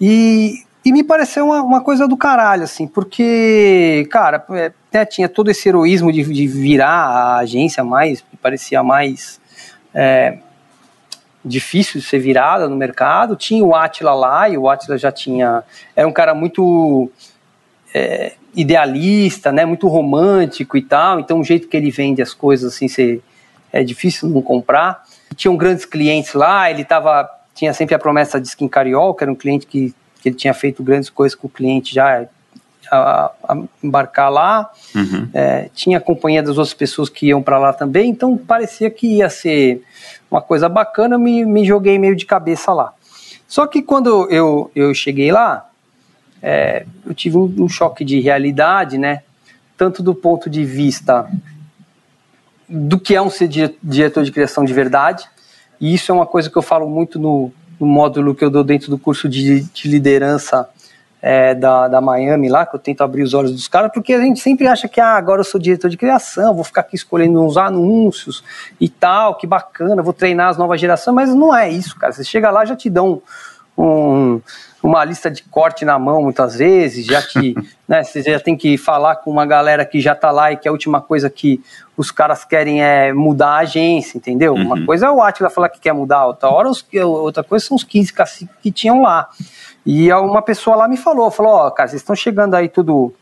e, e me pareceu uma, uma, coisa do caralho, assim, porque, cara, é, tinha todo esse heroísmo de, de, virar a agência mais, parecia mais. É, difícil de ser virada no mercado. Tinha o Atila lá, e o Atila já tinha. Era um cara muito é, idealista, né, muito romântico e tal, então o jeito que ele vende as coisas assim, você, é difícil não comprar. Tinham grandes clientes lá, ele tava, tinha sempre a promessa de Skin Cariol, que era um cliente que, que ele tinha feito grandes coisas com o cliente já a, a embarcar lá. Uhum. É, tinha a companhia das outras pessoas que iam para lá também, então parecia que ia ser uma coisa bacana, me, me joguei meio de cabeça lá. Só que quando eu, eu cheguei lá, é, eu tive um, um, choque de realidade, né? Tanto do ponto de vista do que é um ser diretor de criação de verdade, e isso é uma coisa que eu falo muito no, no módulo que eu dou dentro do curso de, de liderança é, da, da Miami lá, que eu tento abrir os olhos dos caras, porque a gente sempre acha que ah, agora eu sou diretor de criação, vou ficar aqui escolhendo uns anúncios e tal, que bacana, vou treinar as novas gerações, mas não é isso, cara. Você chega lá já te dão um, uma lista de corte na mão muitas vezes, já que né, você já tem que falar com uma galera que já está lá e que a última coisa que os caras querem é mudar a agência, entendeu? Uhum. Uma coisa é o Atila falar que quer mudar, outra hora os, outra coisa são os 15 caciques que tinham lá. E uma pessoa lá me falou, falou, ó, oh, cara, vocês estão chegando aí tudo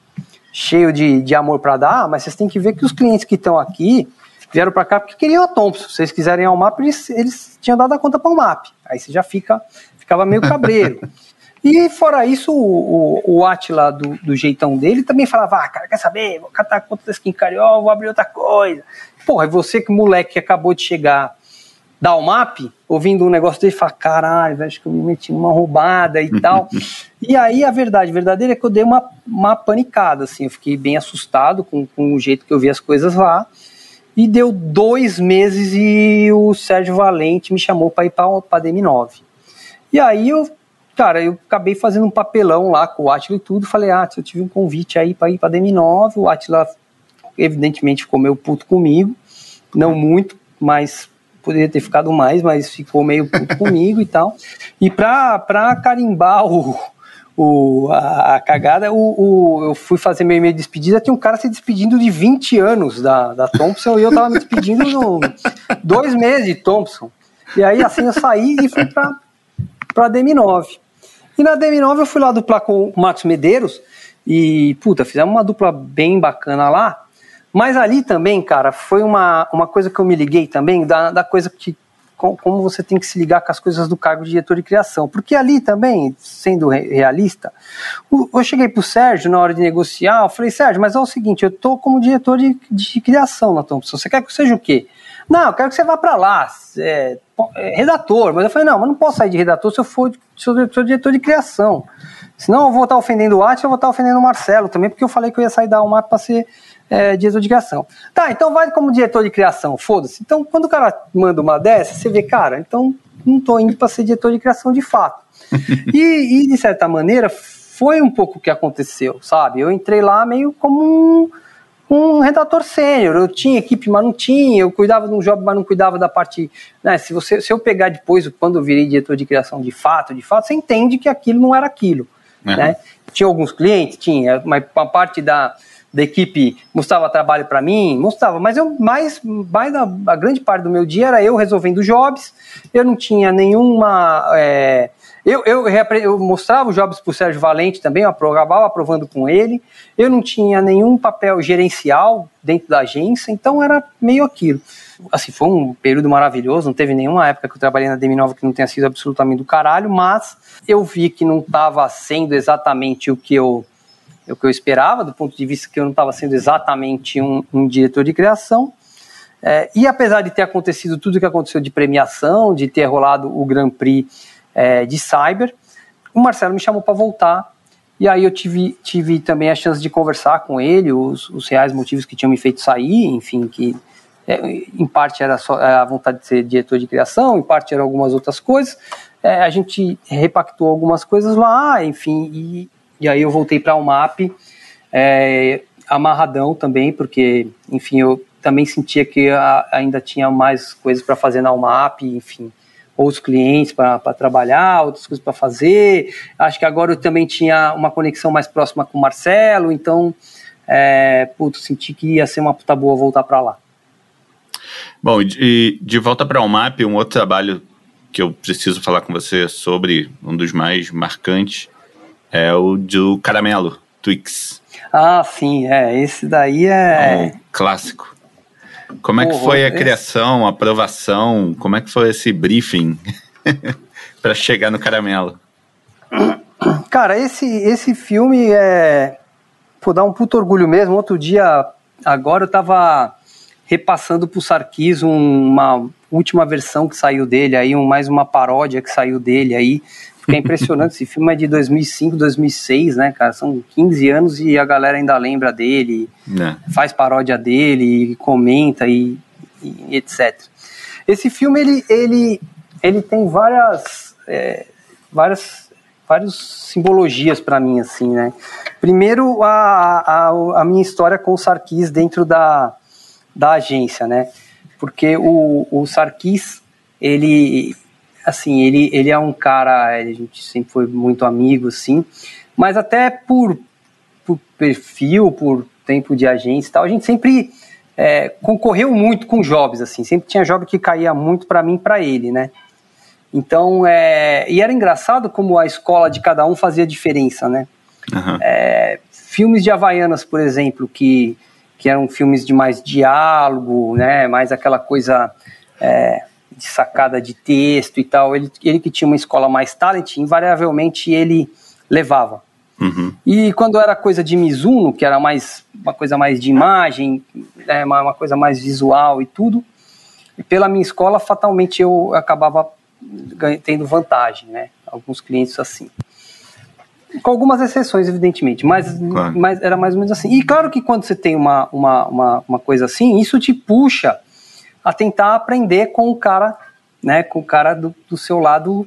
cheio de, de amor para dar, mas vocês têm que ver que os clientes que estão aqui vieram para cá porque queriam a Thompson. Se vocês quiserem a mapa, eles, eles tinham dado a conta para o MAP. Aí você já fica, ficava meio cabreiro. E fora isso, o, o, o Atila, do, do, jeitão dele, também falava: ah, cara, quer saber? Vou catar a conta vou abrir outra coisa. Porra, é você que moleque que acabou de chegar da UMAP, ouvindo um negócio dele, fala: caralho, acho que eu me meti numa roubada e tal. e aí a verdade verdadeira é que eu dei uma, uma panicada, assim, eu fiquei bem assustado com, com o jeito que eu vi as coisas lá. E deu dois meses e o Sérgio Valente me chamou para ir para a DM9. E aí eu cara, eu acabei fazendo um papelão lá com o Atila e tudo. Falei, ah, eu tive um convite aí para ir para DM9. O Atila, evidentemente, ficou meio puto comigo. Não muito, mas poderia ter ficado mais, mas ficou meio puto comigo e tal. E pra, carimbar o, o, a, a cagada, o, o, eu fui fazer meu e-mail de despedida, tinha um cara se despedindo de 20 anos da, da Thompson e eu tava me despedindo no dois meses de Thompson. E aí assim eu saí e fui pra, pra DM9. E na DM9 eu fui lá duplar com o Matos Medeiros e, puta, fizemos uma dupla bem bacana lá. Mas ali também, cara, foi uma, uma coisa que eu me liguei também, da, da coisa que como você tem que se ligar com as coisas do cargo de diretor de criação. Porque ali também, sendo realista, eu cheguei para o Sérgio na hora de negociar, eu falei, Sérgio, mas é o seguinte, eu estou como diretor de, de criação na Thompson, você quer que eu seja o quê? Não, eu quero que você vá para lá, é, é, redator. Mas eu falei, não, mas não posso sair de redator se eu for se eu sou diretor de criação. Senão eu vou estar ofendendo o Atlas, eu vou estar ofendendo o Marcelo também, porque eu falei que eu ia sair da Almap para ser é, diretor de criação. Tá, então vai como diretor de criação, foda-se. Então, quando o cara manda uma dessa, você vê, cara, então não tô indo para ser diretor de criação de fato. e, e, de certa maneira, foi um pouco o que aconteceu, sabe? Eu entrei lá meio como um, um redator sênior. Eu tinha equipe, mas não tinha. Eu cuidava de um job, mas não cuidava da parte. Né? Se, você, se eu pegar depois, quando eu virei diretor de criação de fato, de fato, você entende que aquilo não era aquilo. Uhum. Né? Tinha alguns clientes, tinha, mas uma parte da da equipe mostrava trabalho para mim, mostrava, mas eu mais, mais a, a, grande parte do meu dia era eu resolvendo jobs, eu não tinha nenhuma. É, eu, eu, eu, mostrava os jobs para o Sérgio Valente também, eu acabava aprovando com ele, eu não tinha nenhum papel gerencial dentro da agência, então era meio aquilo. Assim, foi um período maravilhoso, não teve nenhuma época que eu trabalhei na DM9 que não tenha sido absolutamente do caralho, mas eu vi que não estava sendo exatamente o que eu o que eu esperava, do ponto de vista que eu não estava sendo exatamente um, um diretor de criação. É, e apesar de ter acontecido tudo o que aconteceu de premiação, de ter rolado o Grand Prix é, de Cyber, o Marcelo me chamou para voltar. E aí eu tive, tive também a chance de conversar com ele, os, os reais motivos que tinham me feito sair, enfim, que é, em parte era só é, a vontade de ser diretor de criação, em parte eram algumas outras coisas. É, a gente repactou algumas coisas lá, enfim, e, e aí eu voltei para o MAP, é, amarradão também, porque, enfim, eu também sentia que a, ainda tinha mais coisas para fazer na UMAP, enfim, outros clientes para trabalhar, outras coisas para fazer. Acho que agora eu também tinha uma conexão mais próxima com o Marcelo, então, é, putz, senti que ia ser uma puta boa voltar para lá. Bom, e de volta para o UMAP, um outro trabalho que eu preciso falar com você sobre, um dos mais marcantes, é o do Caramelo, Twix. Ah, sim, é. Esse daí é. é um clássico. Como é que foi a criação, a aprovação? Como é que foi esse briefing para chegar no Caramelo? Cara, esse, esse filme é. Pô, dá um puto orgulho mesmo. Outro dia, agora eu tava repassando pro Sarkis uma última versão que saiu dele aí, um, mais uma paródia que saiu dele aí, porque é impressionante, esse filme é de 2005, 2006, né, cara? São 15 anos e a galera ainda lembra dele, é. faz paródia dele, comenta e, e, etc. Esse filme, ele, ele, ele tem várias, é, várias, várias simbologias para mim, assim, né? Primeiro, a, a, a minha história com o Sarkis dentro da, da agência, né? Porque o, o Sarkis, ele assim, ele, ele é um cara, a gente sempre foi muito amigo, assim, mas até por, por perfil, por tempo de agência e tal, a gente sempre é, concorreu muito com jobs, assim, sempre tinha job que caía muito para mim e para ele, né? Então, é, e era engraçado como a escola de cada um fazia diferença, né? Uhum. É, filmes de Havaianas, por exemplo, que, que eram filmes de mais diálogo, né? Mais aquela coisa é, de sacada de texto e tal, ele, ele que tinha uma escola mais talent, invariavelmente ele levava. Uhum. E quando era coisa de Mizuno, que era mais uma coisa mais de imagem, né, uma, uma, coisa mais visual e tudo, e pela minha escola, fatalmente eu acabava tendo vantagem, né? Alguns clientes assim. Com algumas exceções, evidentemente, mas, claro. mas era mais ou menos assim. E claro que quando você tem uma, uma, uma, uma coisa assim, isso te puxa a tentar aprender com o cara, né, com o cara do, do seu lado,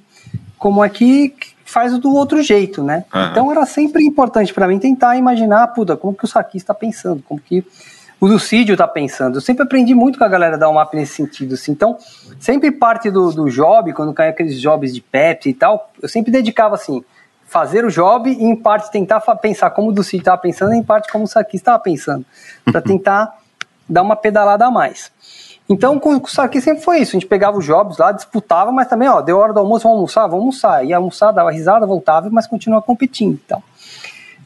como é que faz do outro jeito, né? Uhum. Então era sempre importante para mim tentar imaginar, puta, como que o saquista está pensando, como que o Lucídio está pensando. Eu sempre aprendi muito com a galera da UMAP nesse sentido, assim. Então, sempre parte do, do job, quando caia aqueles jobs de Pepsi e tal, eu sempre dedicava, assim, fazer o job e, em parte, tentar pensar como o Lucídio estava pensando e, em parte, como o saquista estava pensando, para tentar dar uma pedalada a mais. Então, com, o sempre foi isso. A gente pegava os jobs lá, disputava, mas também, ó, deu hora do almoço, vamos almoçar? Vamos almoçar. Ia almoçar, dava risada, voltava, mas continuava competindo e tal.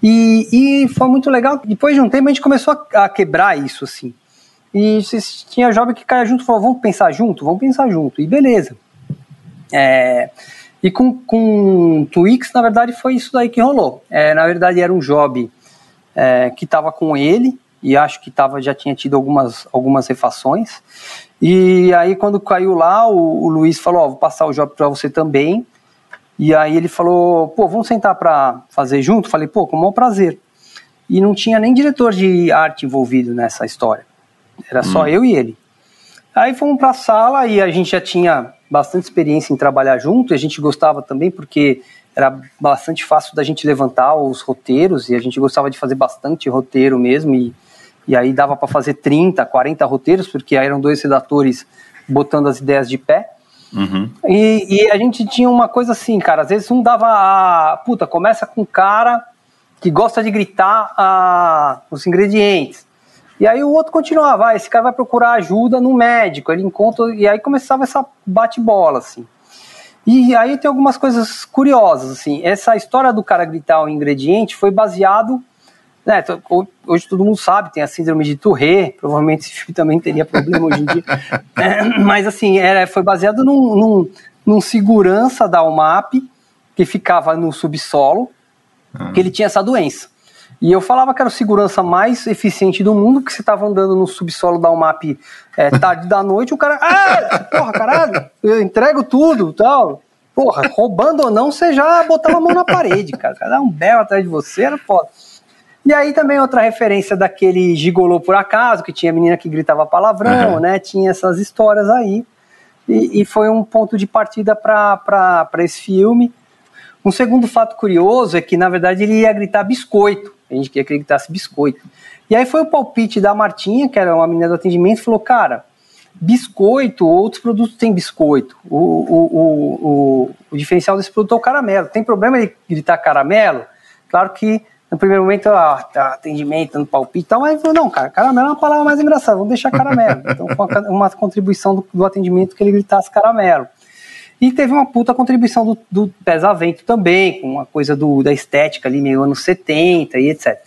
E, e foi muito legal. Depois de um tempo, a gente começou a, a quebrar isso, assim. E tinha jovem que caia junto e falou, vamos pensar junto? Vamos pensar junto. E beleza. É, e com, com Twix, na verdade, foi isso daí que rolou. É, na verdade, era um job é, que estava com ele, e acho que tava, já tinha tido algumas, algumas refações. E aí, quando caiu lá, o, o Luiz falou: Ó, vou passar o job para você também. E aí ele falou: pô, vamos sentar para fazer junto? Falei: pô, com o maior prazer. E não tinha nem diretor de arte envolvido nessa história. Era só hum. eu e ele. Aí fomos para a sala e a gente já tinha bastante experiência em trabalhar junto. E a gente gostava também porque era bastante fácil da gente levantar os roteiros e a gente gostava de fazer bastante roteiro mesmo. E e aí dava para fazer 30, 40 roteiros, porque aí eram dois redatores botando as ideias de pé. Uhum. E, e, a gente tinha uma coisa assim, cara, às vezes um dava a. Puta, começa com um cara que gosta de gritar a, os ingredientes. E aí o outro continuava, ah, esse cara vai procurar ajuda no médico, ele encontra. E aí começava essa bate-bola, assim. E aí tem algumas coisas curiosas, assim. Essa história do cara gritar o ingrediente foi baseado né, hoje todo mundo sabe, tem a síndrome de Tourette, provavelmente esse filme também teria problema hoje em dia. É, mas assim, era, foi baseado num, num, num, segurança da UMAP que ficava no subsolo, ah. que ele tinha essa doença. E eu falava que era o segurança mais eficiente do mundo, que você estava andando no subsolo da UMAP é, tarde da noite, o cara, ah, porra, caralho, eu entrego tudo tal. Porra, roubando ou não, você já botava a mão na parede, cara. Cada um belo atrás de você era foda. E aí também outra referência daquele gigolô por acaso, que tinha menina que gritava palavrão, uhum. né? Tinha essas histórias aí. E, e foi um ponto de partida para esse filme. Um segundo fato curioso é que, na verdade, ele ia gritar biscoito. A gente queria que ele gritasse biscoito. E aí foi o palpite da Martinha, que era uma menina do atendimento, falou, cara, biscoito, outros produtos têm biscoito. O, o, o, o, o diferencial desse produto é o caramelo. Tem problema ele gritar caramelo? Claro que no primeiro momento, ah, tá, atendimento, dando palpite e tal, mas não, cara, caramelo é uma palavra mais engraçada, vamos deixar caramelo. Então, foi uma, contribuição do, do, atendimento que ele gritasse caramelo. E teve uma puta contribuição do, do Pesavento também, com uma coisa do, da estética ali, meio anos 70 e etc.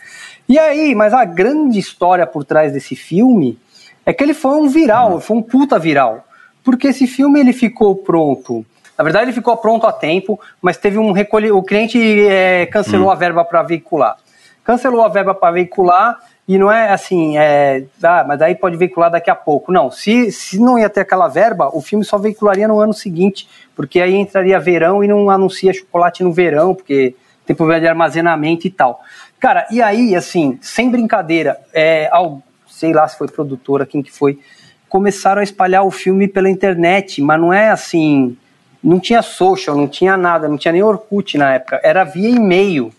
E aí, mas a grande história por trás desse filme é que ele foi um viral, foi um puta viral. Porque esse filme ele ficou pronto na verdade, ele ficou pronto a tempo, mas teve um recolhe... o cliente é, cancelou hum. a verba para veicular. Cancelou a verba para veicular e não é assim, é, ah, mas daí pode veicular daqui a pouco. Não, se, se não ia ter aquela verba, o filme só veicularia no ano seguinte, porque aí entraria verão e não anuncia chocolate no verão, porque tem problema de armazenamento e tal. Cara, e aí, assim, sem brincadeira, é, ao, sei lá se foi produtora, quem que foi, começaram a espalhar o filme pela internet, mas não é assim, não tinha social, não tinha nada, não tinha nem Orkut na época, era via e-mail.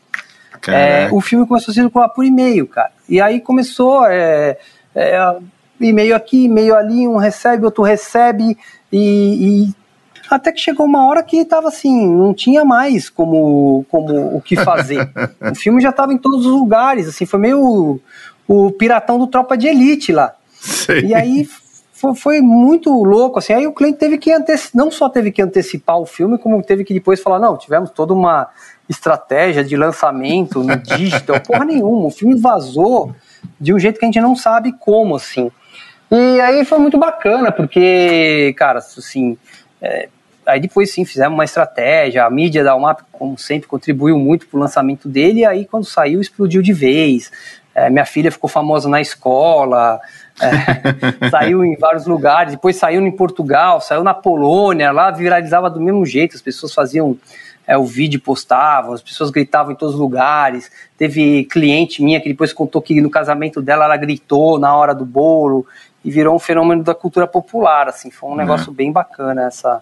É, o filme começou a circular por e-mail, cara. E aí começou é, é, e-mail aqui, e-mail ali, um recebe, outro recebe, e, e, até que chegou uma hora que tava assim, não tinha mais como, como o que fazer. o filme já estava em todos os lugares, assim, foi meio o, o piratão do Tropa de Elite lá. Sei. E aí foi, foi, muito louco, assim, aí o cliente teve que não só teve que antecipar o filme, como teve que depois falar, não, tivemos toda uma estratégia de lançamento no digital, porra nenhuma, o filme vazou de um jeito que a gente não sabe como, assim. E aí foi muito bacana, porque, cara, assim, é, aí depois sim fizemos uma estratégia, a mídia da UMAP, como sempre, contribuiu muito para o lançamento dele, e aí quando saiu explodiu de vez. É, minha filha ficou famosa na escola, é, saiu em vários lugares, depois saiu em Portugal, saiu na Polônia, lá viralizava do mesmo jeito, as pessoas faziam é, o vídeo postavam, as pessoas gritavam em todos os lugares. Teve cliente minha que depois contou que no casamento dela ela gritou na hora do bolo e virou um fenômeno da cultura popular, assim, foi um é. negócio bem bacana essa,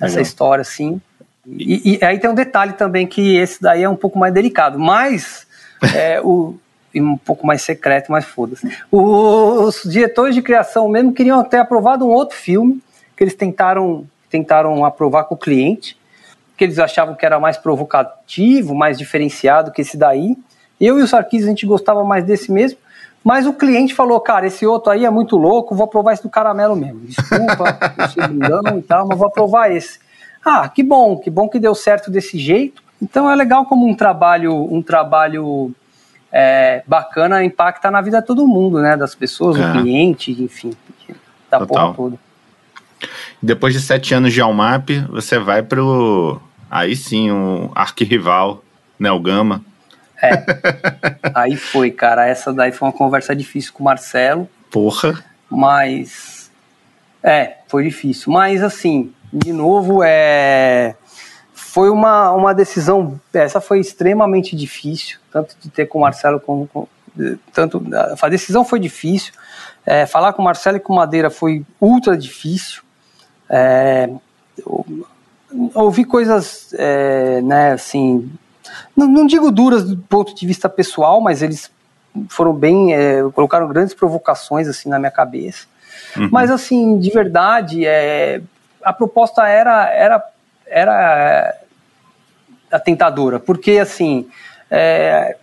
essa história, assim. E, e, aí tem um detalhe também que esse daí é um pouco mais delicado, mas é, o, um pouco mais secreto, mas foda-se. Os diretores de criação mesmo queriam ter aprovado um outro filme que eles tentaram, tentaram aprovar com o cliente, que eles achavam que era mais provocativo, mais diferenciado que esse daí. Eu e o Sarkis a gente gostava mais desse mesmo, mas o cliente falou, cara, esse outro aí é muito louco, vou aprovar esse do caramelo mesmo. Desculpa, eu sou e tal, mas vou aprovar esse. Ah, que bom, que bom que deu certo desse jeito. Então é legal como um trabalho, um trabalho é, bacana impacta na vida de todo mundo, né? Das pessoas, é. do cliente, enfim, da Total. porra toda. Depois de sete anos de Almap, você vai pro aí sim um arquirrival, né, o Gama. É. aí foi, cara. Essa daí foi uma conversa difícil com o Marcelo. Porra. Mas. É, foi difícil. Mas assim, de novo, é. Foi uma, uma decisão. Essa foi extremamente difícil, tanto de ter com o Marcelo como. Com, tanto, a decisão foi difícil. É, falar com o Marcelo e com o Madeira foi ultra difícil. É, ouvi coisas, é, né, assim, não, não, digo duras do ponto de vista pessoal, mas eles foram bem, é, colocaram grandes provocações assim na minha cabeça. Uhum. Mas assim, de verdade, é, a proposta era era era a tentadora, porque assim é,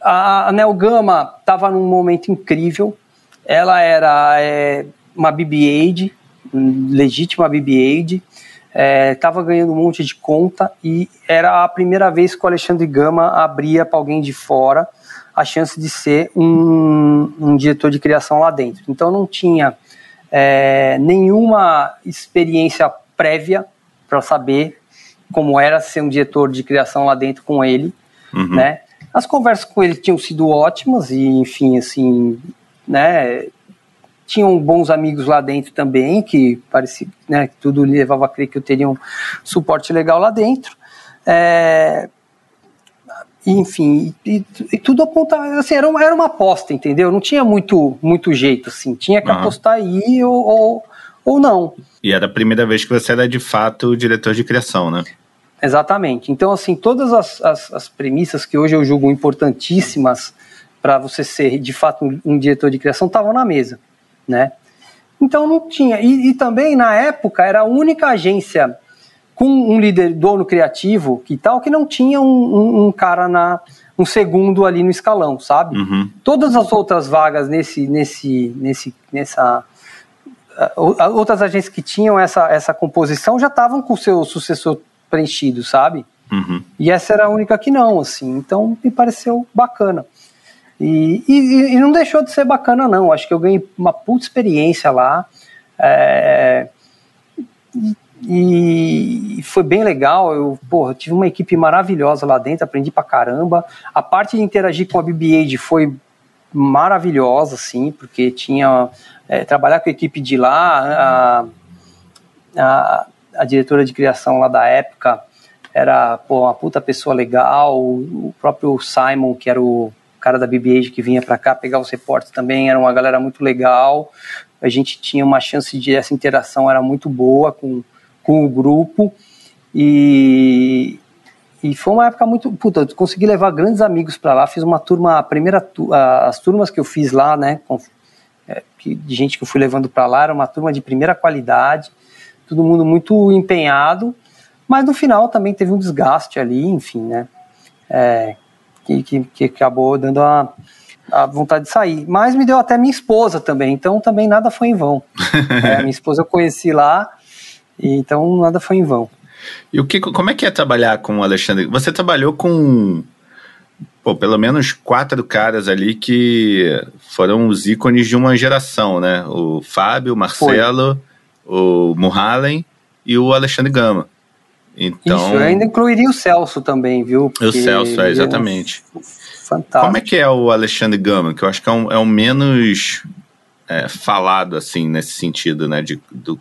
a, Nelgama estava num momento incrível. Ela era é, uma BB-8, legítima BB-8, estava é, ganhando um monte de conta e era a primeira vez que o Alexandre Gama abria para alguém de fora a chance de ser um, um diretor de criação lá dentro. Então não tinha é, nenhuma experiência prévia para saber como era ser um diretor de criação lá dentro com ele, uhum. né? As conversas com ele tinham sido ótimas e, enfim, assim, né? tinham bons amigos lá dentro também, que parecia, né, que tudo levava a crer que eu teria um suporte legal lá dentro. É, enfim, e, e, tudo apontava, assim, era uma, era uma aposta, entendeu? Não tinha muito, muito jeito, assim, tinha que uhum. apostar aí ou, ou, ou não. E era a primeira vez que você era de fato diretor de criação, né? Exatamente. Então, assim, todas as, as, as premissas que hoje eu julgo importantíssimas para você ser de fato um, um diretor de criação estavam na mesa né? Então não tinha. E, e, também na época era a única agência com um líder dono criativo que tal que não tinha um, um, um cara na um segundo ali no escalão, sabe? Uhum. Todas as outras vagas nesse nesse nesse nessa outras agências que tinham essa essa composição já estavam com o seu sucessor preenchido, sabe? Uhum. E essa era a única que não, assim. Então me pareceu bacana. E, e, e, não deixou de ser bacana, não. Acho que eu ganhei uma puta experiência lá. É, e, e, foi bem legal. Eu porra, tive uma equipe maravilhosa lá dentro, aprendi pra caramba. A parte de interagir com a BB-8 foi maravilhosa, assim, porque tinha. É, trabalhar com a equipe de lá, a, a, a, diretora de criação lá da época era pô, uma puta pessoa legal. O, próprio Simon, que era o cara da BB que vinha para cá pegar os reportes também, era uma galera muito legal. A gente tinha uma chance de essa interação era muito boa com, com o grupo e e foi uma época muito puta, eu consegui levar grandes amigos para lá, fiz uma turma, a primeira as turmas que eu fiz lá, né, com, é, de gente que eu fui levando para lá, era uma turma de primeira qualidade, todo mundo muito empenhado, mas no final também teve um desgaste ali, enfim, né, é, que, que, que acabou dando a, a vontade de sair. Mas me deu até minha esposa também, então também nada foi em vão. é, minha esposa eu conheci lá, então nada foi em vão. E o que, como é que é trabalhar com o Alexandre? Você trabalhou com pô, pelo menos quatro caras ali que foram os ícones de uma geração, né? O Fábio, o Marcelo, foi. O Muhalen e o Alexandre Gama. Então, Isso, eu ainda incluiria o Celso também, viu? Porque o Celso, é, exatamente. É fantástico. Como é que é o Alexandre Gama? Que eu acho que é o um, é um menos é, falado, assim, nesse sentido, né? De, do,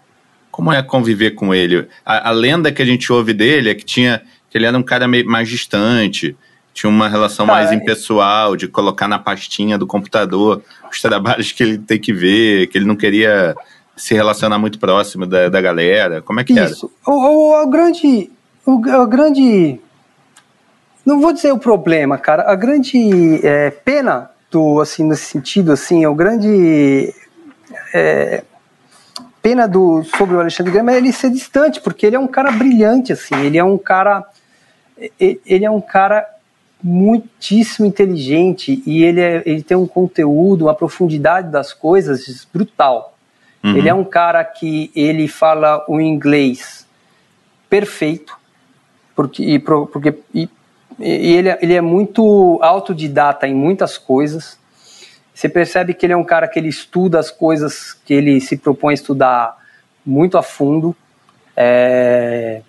como é conviver com ele? A, a, lenda que a gente ouve dele é que tinha que ele era um cara meio mais distante, tinha uma relação mais é. impessoal, de colocar na pastinha do computador os trabalhos que ele tem que ver, que ele não queria se relacionar muito próximo da, da galera? Como é que Isso. era? O, o, o grande. o, o grande. Não vou dizer o problema, cara. A grande é, pena do, assim, nesse sentido, assim, é o grande. É, pena do sobre o Alexandre Graham é ele ser distante, porque ele é um cara brilhante, assim, ele é um cara ele é um cara muitíssimo inteligente e ele, é, ele tem um conteúdo, uma profundidade das coisas brutal. Uhum. Ele é um cara que ele fala o inglês perfeito, porque, e, porque e, e ele, ele é muito autodidata em muitas coisas. Você percebe que ele é um cara que ele estuda as coisas que ele se propõe a estudar muito a fundo. É,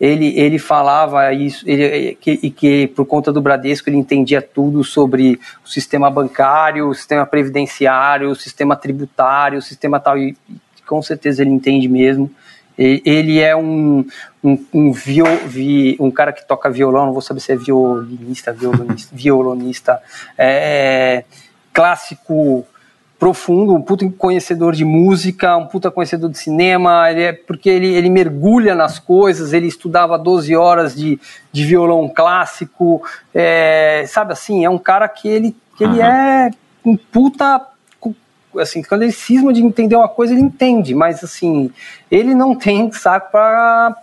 ele, ele falava isso, ele, que, que por conta do Bradesco ele entendia tudo sobre o sistema bancário, o sistema previdenciário, o sistema tributário, o sistema tal, e com certeza ele entende mesmo. Ele é um, um, um, viol, vi, um cara que toca violão, não vou saber se é violinista, violonista, violonista é, clássico profundo, um puta conhecedor de música, um puta conhecedor de cinema, ele é, porque ele, ele mergulha nas coisas, ele estudava 12 horas de, de violão clássico, é, sabe assim, é um cara que ele, que uhum. ele é um puta assim, quando ele cisma de entender uma coisa, ele entende, mas assim, ele não tem saco para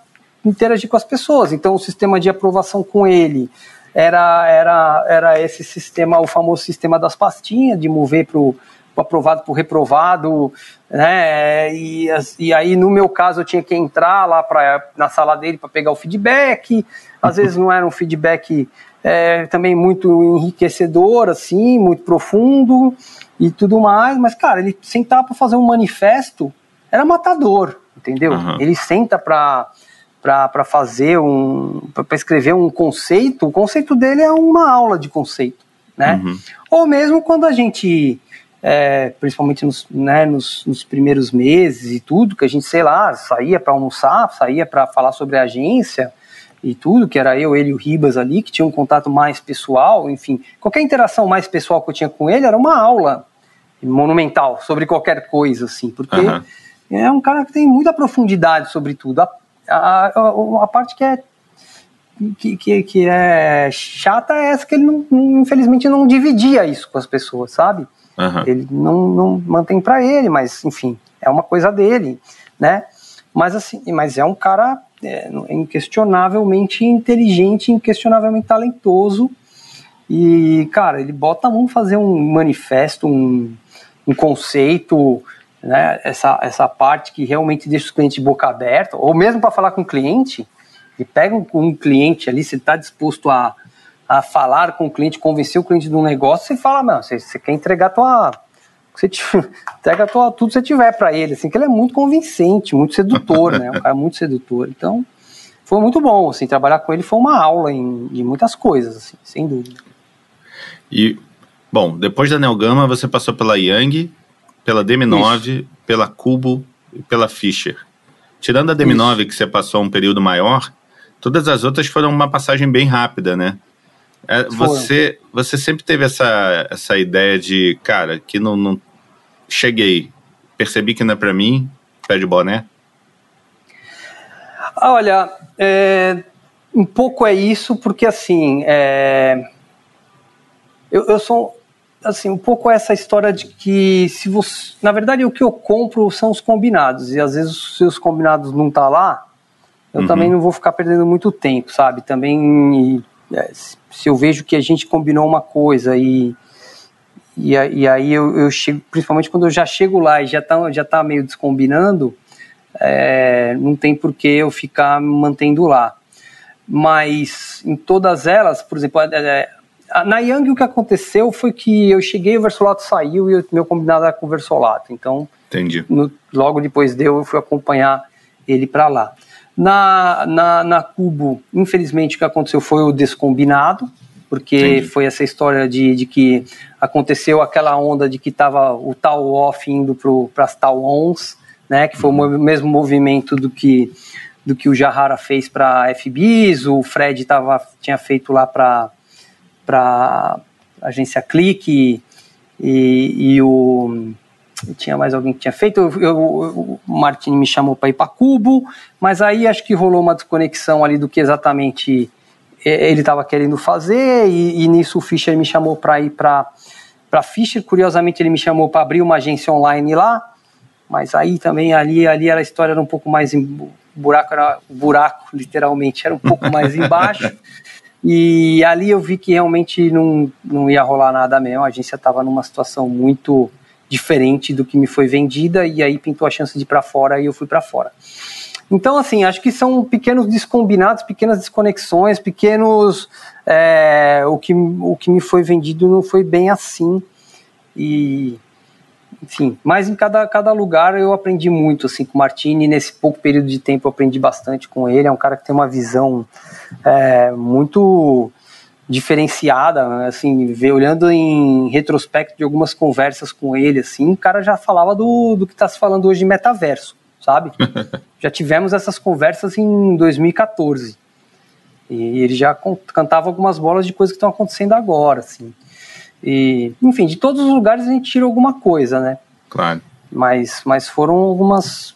interagir com as pessoas. Então, o sistema de aprovação com ele era, era, era esse sistema, o famoso sistema das pastinhas, de mover para o aprovado por reprovado, né? E, e aí, no meu caso, eu tinha que entrar lá pra, na sala dele para pegar o feedback. Às vezes não era um feedback é, também muito enriquecedor, assim, muito profundo e tudo mais. Mas, cara, ele sentar para fazer um manifesto era matador, entendeu? Uhum. Ele senta para para fazer um para escrever um conceito, o conceito dele é uma aula de conceito, né? Uhum. Ou mesmo quando a gente é, principalmente nos, né, nos, nos, primeiros meses e tudo, que a gente, sei lá, saía para almoçar, saía para falar sobre a agência e tudo, que era eu, ele e o Ribas ali, que tinha um contato mais pessoal, enfim, qualquer interação mais pessoal que eu tinha com ele era uma aula monumental sobre qualquer coisa, assim, porque uhum. é um cara que tem muita profundidade sobre tudo. A, a, a, a parte que é que, que, que, é chata é essa que ele não, infelizmente não dividia isso com as pessoas, sabe? Uhum. Ele não, não mantém para ele, mas enfim, é uma coisa dele, né? Mas assim, mas é um cara é, inquestionavelmente inteligente, inquestionavelmente talentoso. E, cara, ele bota a mão fazer um manifesto, um, um conceito, né? Essa, essa parte que realmente deixa os clientes de boca aberta, ou mesmo para falar com o cliente, ele pega um, um cliente ali, se está disposto a a falar com o cliente, convencer o cliente de um negócio, você fala, não, você, você quer entregar tua. Você te, entrega tua, tudo que você tiver para ele, assim, que ele é muito convincente, muito sedutor, né? Um cara muito sedutor. Então, foi muito bom, assim, trabalhar com ele foi uma aula em, de muitas coisas, assim, sem dúvida. E, bom, depois da Neogama, você passou pela Yang, pela DM9, Isso. pela Cubo e pela Fischer. Tirando a DM9, Isso. que você passou um período maior, todas as outras foram uma passagem bem rápida, né? É, você, você sempre teve essa, essa ideia de, cara, que não, não cheguei, percebi que não é para mim, pé de boné? Olha, é, um pouco é isso, porque assim, é, eu, eu sou assim, um pouco essa história de que se você, na verdade o que eu compro são os combinados e às vezes os seus combinados não tá lá, eu uhum. também não vou ficar perdendo muito tempo, sabe? Também se eu vejo que a gente combinou uma coisa e e, e aí eu, eu, chego, principalmente quando eu já chego lá e já tá, já tá meio descombinando, é, não tem por que eu ficar mantendo lá. Mas em todas elas, por exemplo, é, na Yang o que aconteceu foi que eu cheguei, o Versolato saiu e o meu combinado era com o Versolato. Então, no, logo depois deu, eu fui acompanhar ele para lá. Na, na, na Cubo, infelizmente, o que aconteceu foi o descombinado, porque Entendi. foi essa história de, de que aconteceu aquela onda de que estava o tal off indo para as tal ons, né, que foi uhum. o mesmo movimento do que do que o Jahara fez para a FBIS, o Fred tava, tinha feito lá para a agência Clique e, e, o tinha mais alguém que tinha feito. Eu, eu, o Martini me chamou para ir para Cubo, mas aí acho que rolou uma desconexão ali do que exatamente ele estava querendo fazer, e, e, nisso o Fischer me chamou para ir para Fischer. Curiosamente, ele me chamou para abrir uma agência online lá, mas aí também ali, ali era a história era um pouco mais. Em, buraco era buraco, literalmente, era um pouco mais embaixo. E ali eu vi que realmente não, não ia rolar nada mesmo. A agência estava numa situação muito diferente do que me foi vendida, e aí pintou a chance de ir para fora e eu fui para fora. Então, assim, acho que são pequenos descombinados, pequenas desconexões, pequenos. É, o, que, o que me foi vendido não foi bem assim. E. Enfim, mas em cada, cada lugar eu aprendi muito assim com o Martini. Nesse pouco período de tempo eu aprendi bastante com ele. É um cara que tem uma visão é, muito diferenciada, né? assim, ver, olhando em retrospecto de algumas conversas com ele, assim, o cara já falava do, do que está se falando hoje de metaverso sabe? já tivemos essas conversas em 2014. E ele já cantava algumas bolas de coisas que estão acontecendo agora, assim. E, enfim, de todos os lugares a gente tira alguma coisa, né? Claro. Mas, mas foram algumas.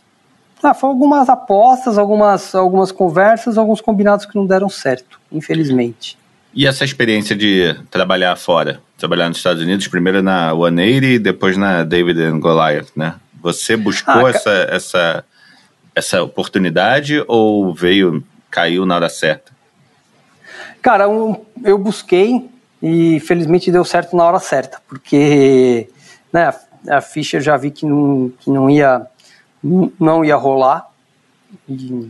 Ah, foram algumas apostas, algumas, algumas conversas, alguns combinados que não deram certo, infelizmente. E essa experiência de trabalhar fora? Trabalhar nos Estados Unidos, primeiro na 180 e depois na David and Goliath, né? Você buscou ah, essa, essa, essa oportunidade ou veio, caiu na hora certa? Cara, um, eu busquei e felizmente deu certo na hora certa, porque né, a Fischer já vi que não, que não ia não ia rolar. E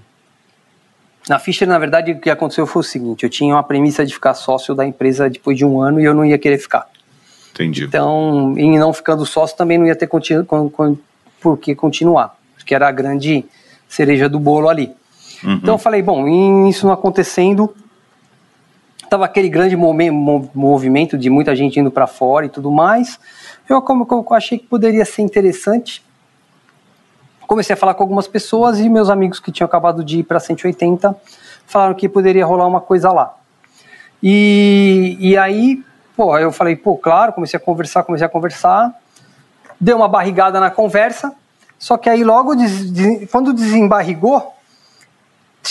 na Fischer, na verdade, o que aconteceu foi o seguinte: eu tinha uma premissa de ficar sócio da empresa depois de um ano e eu não ia querer ficar. Entendi. Então, em não ficando sócio, também não ia ter continu, por que continuar, porque era a grande cereja do bolo ali. Uhum. Então eu falei, bom, isso não acontecendo, tava aquele grande movimento de muita gente indo para fora e tudo mais. Eu, como, eu achei que poderia ser interessante. Comecei a falar com algumas pessoas e meus amigos que tinham acabado de ir para 180 falaram que poderia rolar uma coisa lá. E, e aí, pô, eu falei, pô, claro, comecei a conversar, comecei a conversar deu uma barrigada na conversa, só que aí logo, des, des, quando desembarrigou,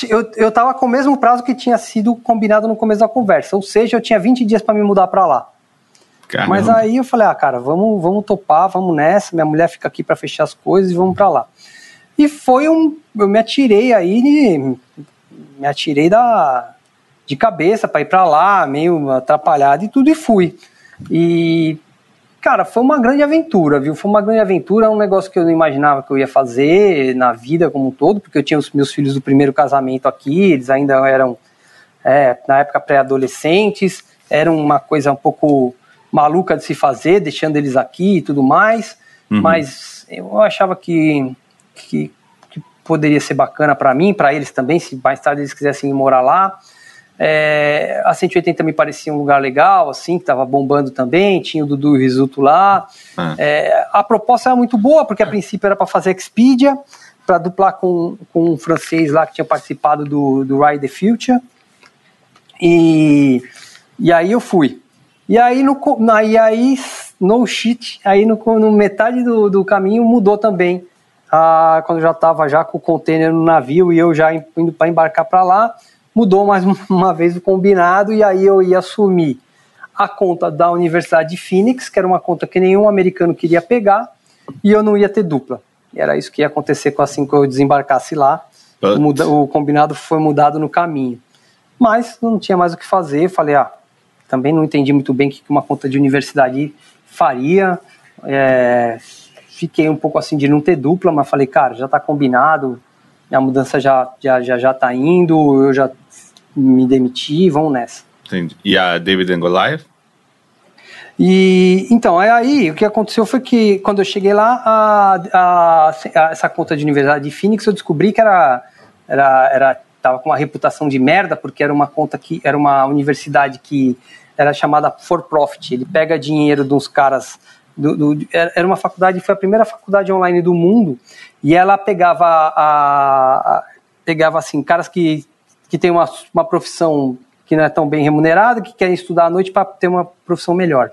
eu, eu tava com o mesmo prazo que tinha sido combinado no começo da conversa, ou seja, eu tinha 20 dias para me mudar para lá. Caramba. Mas aí eu falei, ah, cara, vamos, vamos topar, vamos nessa, minha mulher fica aqui para fechar as coisas e vamos para lá. E foi um, eu me atirei aí, me atirei da, de cabeça para ir para lá, meio atrapalhado e tudo, e fui. E Cara, foi uma grande aventura, viu? Foi uma grande aventura, é um negócio que eu não imaginava que eu ia fazer na vida como um todo, porque eu tinha os meus filhos do primeiro casamento aqui, eles ainda eram, é, na época, pré-adolescentes, era uma coisa um pouco maluca de se fazer, deixando eles aqui e tudo mais, uhum. mas eu achava que, que, que poderia ser bacana para mim, para eles também, se mais tarde eles quisessem morar lá. É, a 180 me parecia um lugar legal, assim, que estava bombando também, tinha o Dudu e o Risuto lá. Ah. É, a proposta era muito boa, porque a princípio era para fazer Expedia, para duplar com, com um francês lá que tinha participado do, do Ride the Future. E, e aí eu fui. E aí, no, e aí no shit, aí no, no metade do, do caminho mudou também. Ah, quando eu já estava já com o container no navio e eu já indo para embarcar para lá, mudou mais uma vez o combinado e aí eu ia assumir a conta da Universidade de Phoenix, que era uma conta que nenhum americano queria pegar, e eu não ia ter dupla. E era isso que ia acontecer com assim que eu desembarcasse lá. O, muda, o, combinado foi mudado no caminho. Mas não tinha mais o que fazer. Falei, ah, também não entendi muito bem o que uma conta de universidade faria. É, fiquei um pouco assim de não ter dupla, mas falei, cara, já está combinado, a mudança já já já já tá indo, eu já me demiti, vão nessa. Entendi. E a David and Goliath? E então, aí o que aconteceu foi que quando eu cheguei lá, a, a, a, essa conta de universidade de Phoenix, eu descobri que era, era, era tava com uma reputação de merda, porque era uma conta que era uma universidade que era chamada for profit. Ele pega dinheiro uns caras do, do, era uma faculdade, foi a primeira faculdade online do mundo, e ela pegava, a, a pegava assim, caras que, que têm uma, uma profissão que não é tão bem remunerada, que querem estudar à noite para ter uma profissão melhor.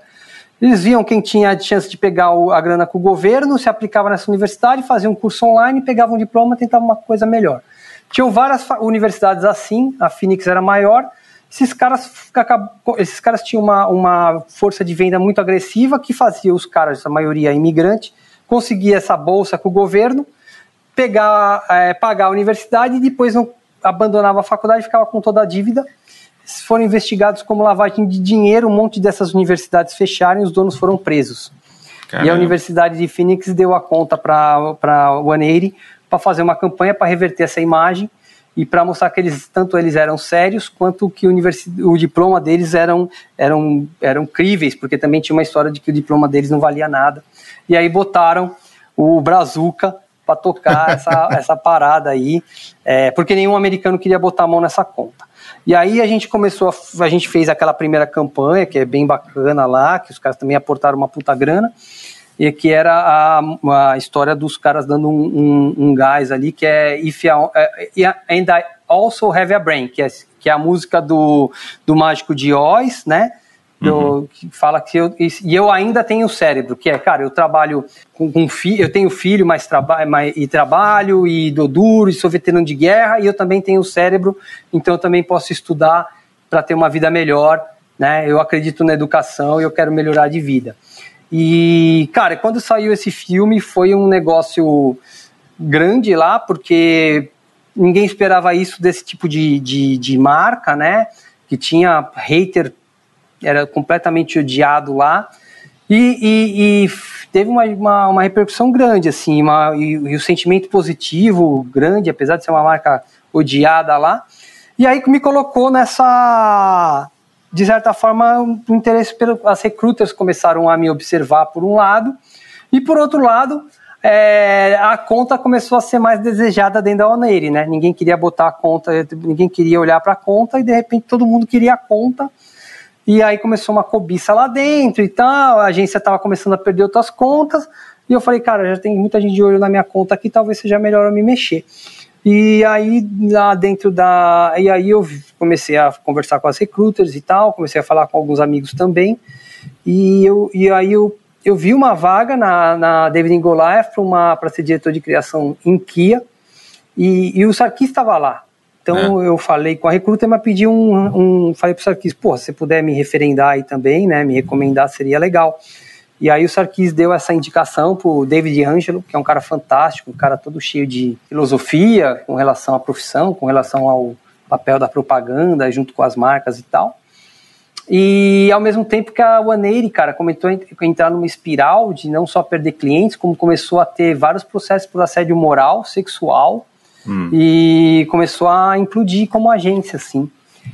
Eles viam quem tinha chance de pegar a grana com o governo, se aplicava nessa universidade, fazia um curso online, pegava um diploma, tentava uma coisa melhor. Tinham várias universidades assim, a Phoenix era maior. Esses caras, esses caras tinham uma, uma força de venda muito agressiva que fazia os caras, a maioria imigrante, conseguir essa bolsa com o governo, pegar, é, pagar a universidade e depois não abandonava a faculdade, ficava com toda a dívida foram investigados como lavagem de dinheiro, um monte dessas universidades fecharam e os donos foram presos. Caramba. E a Universidade de Phoenix deu a conta para a 180 para fazer uma campanha para reverter essa imagem e para mostrar que eles tanto eles eram sérios quanto que o, o diploma deles eram, eram, eram críveis, porque também tinha uma história de que o diploma deles não valia nada. E aí botaram o Brazuca para tocar essa, essa parada aí, é, porque nenhum americano queria botar a mão nessa conta. E aí a gente começou, a, a gente fez aquela primeira campanha, que é bem bacana lá, que os caras também aportaram uma puta grana, e que era a, a história dos caras dando um, um, um gás ali, que é If I, And I Also Have a Brain, que é, que é a música do, do Mágico de Oz, né? uhum. que fala que eu e eu ainda tenho cérebro, que é, cara, eu trabalho com, com filho, eu tenho filho, mas trabalho e trabalho e dou duro e sou veterano de guerra e eu também tenho cérebro, então eu também posso estudar para ter uma vida melhor, né? Eu acredito na educação e eu quero melhorar de vida. E, cara, quando saiu esse filme foi um negócio grande lá, porque ninguém esperava isso desse tipo de, de, de marca, né? Que tinha hater era completamente odiado lá. E, e, e teve uma, uma, uma, repercussão grande, assim, uma, e, e, o sentimento positivo grande, apesar de ser uma marca odiada lá. E aí me colocou nessa, de certa forma, um interesse pelo. As recruiters começaram a me observar por um lado, e por outro lado, é, a conta começou a ser mais desejada dentro da Oneire, né? Ninguém queria botar a conta, ninguém queria olhar para a conta, e de repente todo mundo queria a conta e aí começou uma cobiça lá dentro e tal, a agência estava começando a perder outras contas, e eu falei, cara, já tem muita gente de olho na minha conta aqui, talvez seja melhor eu me mexer. E aí lá dentro da. E aí eu comecei a conversar com as recruiters e tal, comecei a falar com alguns amigos também. E, eu, e aí eu, eu vi uma vaga na, na David Goliath para ser diretor de criação em Kia. E, e o Sarkis estava lá. Então é. eu falei com a recruta, mas pedi um, um falei para o Sarkis, pô, se puder me referendar aí também, né, me recomendar seria legal. E aí o Sarkis deu essa indicação para o David Angelo, que é um cara fantástico, um cara todo cheio de filosofia com relação à profissão, com relação ao papel da propaganda junto com as marcas e tal. E ao mesmo tempo que a One cara, começou a entrar numa espiral de não só perder clientes, como começou a ter vários processos por assédio moral, sexual, Hum. E começou a implodir como agência, assim.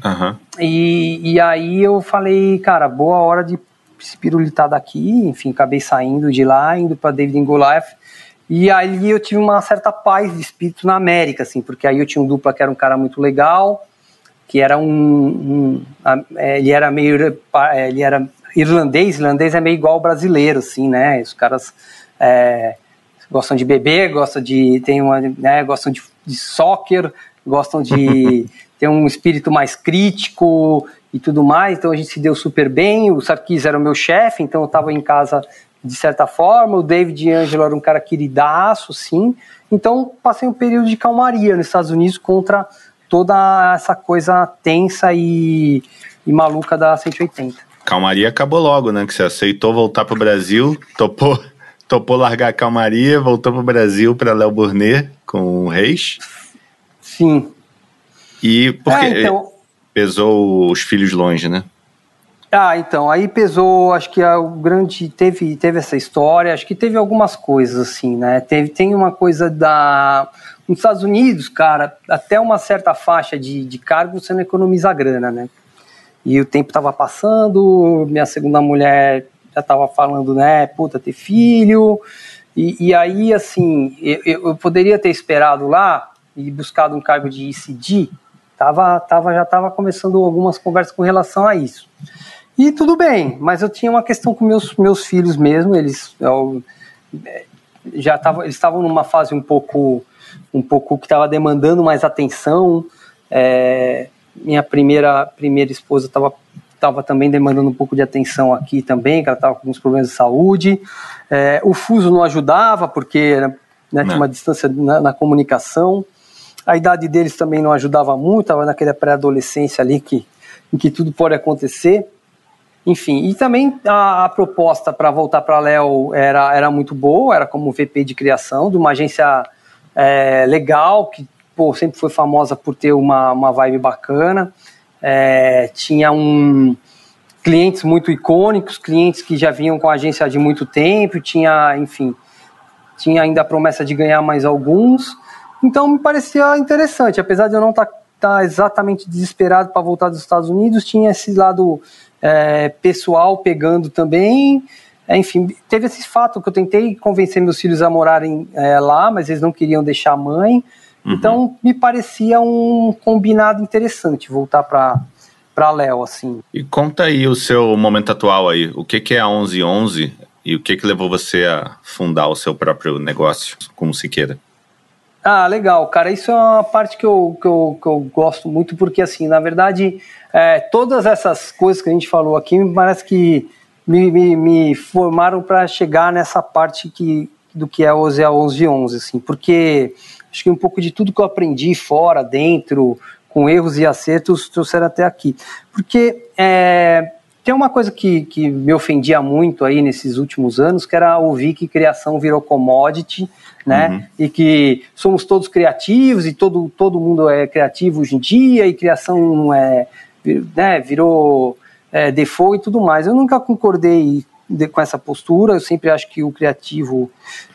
Uhum. E, e aí eu falei, cara, boa hora de se pirulitar daqui. Enfim, acabei saindo de lá, indo para David Goliath. E aí eu tive uma certa paz de espírito na América, assim, porque aí eu tinha um dupla que era um cara muito legal, que era um, um é, ele era meio, é, ele era irlandês, irlandês é meio igual ao brasileiro, assim, né? Os caras é, gostam de beber, gostam de tem uma, né, gostam de, de soccer, gostam de ter um espírito mais crítico e tudo mais. Então a gente se deu super bem. O Sarkis era o meu chefe, então eu estava em casa de certa forma. O David Angelo era um cara queridaço, sim. Então passei um período de calmaria nos Estados Unidos contra toda essa coisa tensa e, e maluca da 180. Calmaria acabou logo, né? Que você aceitou voltar para o Brasil, topou topou largar a calmaria, voltou para o Brasil para Léo Burnet com o Reis. Sim. E porque é, então... pesou os filhos longe, né? Ah, então, aí pesou, acho que o grande teve teve essa história, acho que teve algumas coisas assim, né? Teve tem uma coisa da nos Estados Unidos, cara, até uma certa faixa de, de cargo você não economiza grana, né? E o tempo estava passando, minha segunda mulher já estava falando, né, puta, ter filho. E, e aí, assim, eu, eu, poderia ter esperado lá e buscado um cargo de ICD, tava, tava, já estava começando algumas conversas com relação a isso. E tudo bem, mas eu tinha uma questão com meus, meus filhos mesmo, eles eu, já estavam, eles estavam numa fase um pouco, um pouco que estava demandando mais atenção. É, minha primeira, primeira esposa estava estava também demandando um pouco de atenção aqui também, que ela estava com alguns problemas de saúde. É, o fuso não ajudava, porque né, tinha uma distância na, na, comunicação. A idade deles também não ajudava muito, estava naquela pré-adolescência ali que, em que tudo pode acontecer. Enfim, e também a, a proposta para voltar para Léo era, era muito boa, era como VP de criação de uma agência é, legal, que pô, sempre foi famosa por ter uma, uma vibe bacana. É, tinha um, clientes muito icônicos, clientes que já vinham com a agência de muito tempo, tinha, enfim, tinha ainda a promessa de ganhar mais alguns. Então me parecia interessante, apesar de eu não estar tá, tá exatamente desesperado para voltar dos Estados Unidos, tinha esse lado é, pessoal pegando também. É, enfim, teve esse fato que eu tentei convencer meus filhos a morarem é, lá, mas eles não queriam deixar a mãe. Uhum. Então, me parecia um combinado interessante voltar para para Léo, assim. E conta aí o seu momento atual aí. O que, que é a 1111 e o que, que levou você a fundar o seu próprio negócio, como se queira? Ah, legal, cara. Isso é uma parte que eu, que eu, que eu gosto muito, porque, assim, na verdade, é, todas essas coisas que a gente falou aqui, me parece que me, me, me formaram para chegar nessa parte que, do que é o ZA 1111, assim, porque acho que um pouco de tudo que eu aprendi fora, dentro, com erros e acertos, trouxeram até aqui. Porque é, tem uma coisa que, que me ofendia muito aí nesses últimos anos, que era ouvir que criação virou commodity, né? Uhum. E que somos todos criativos e todo, todo mundo é criativo hoje em dia e criação é, né, virou é, default e tudo mais. Eu nunca concordei de, com essa postura, eu sempre acho que o criativo,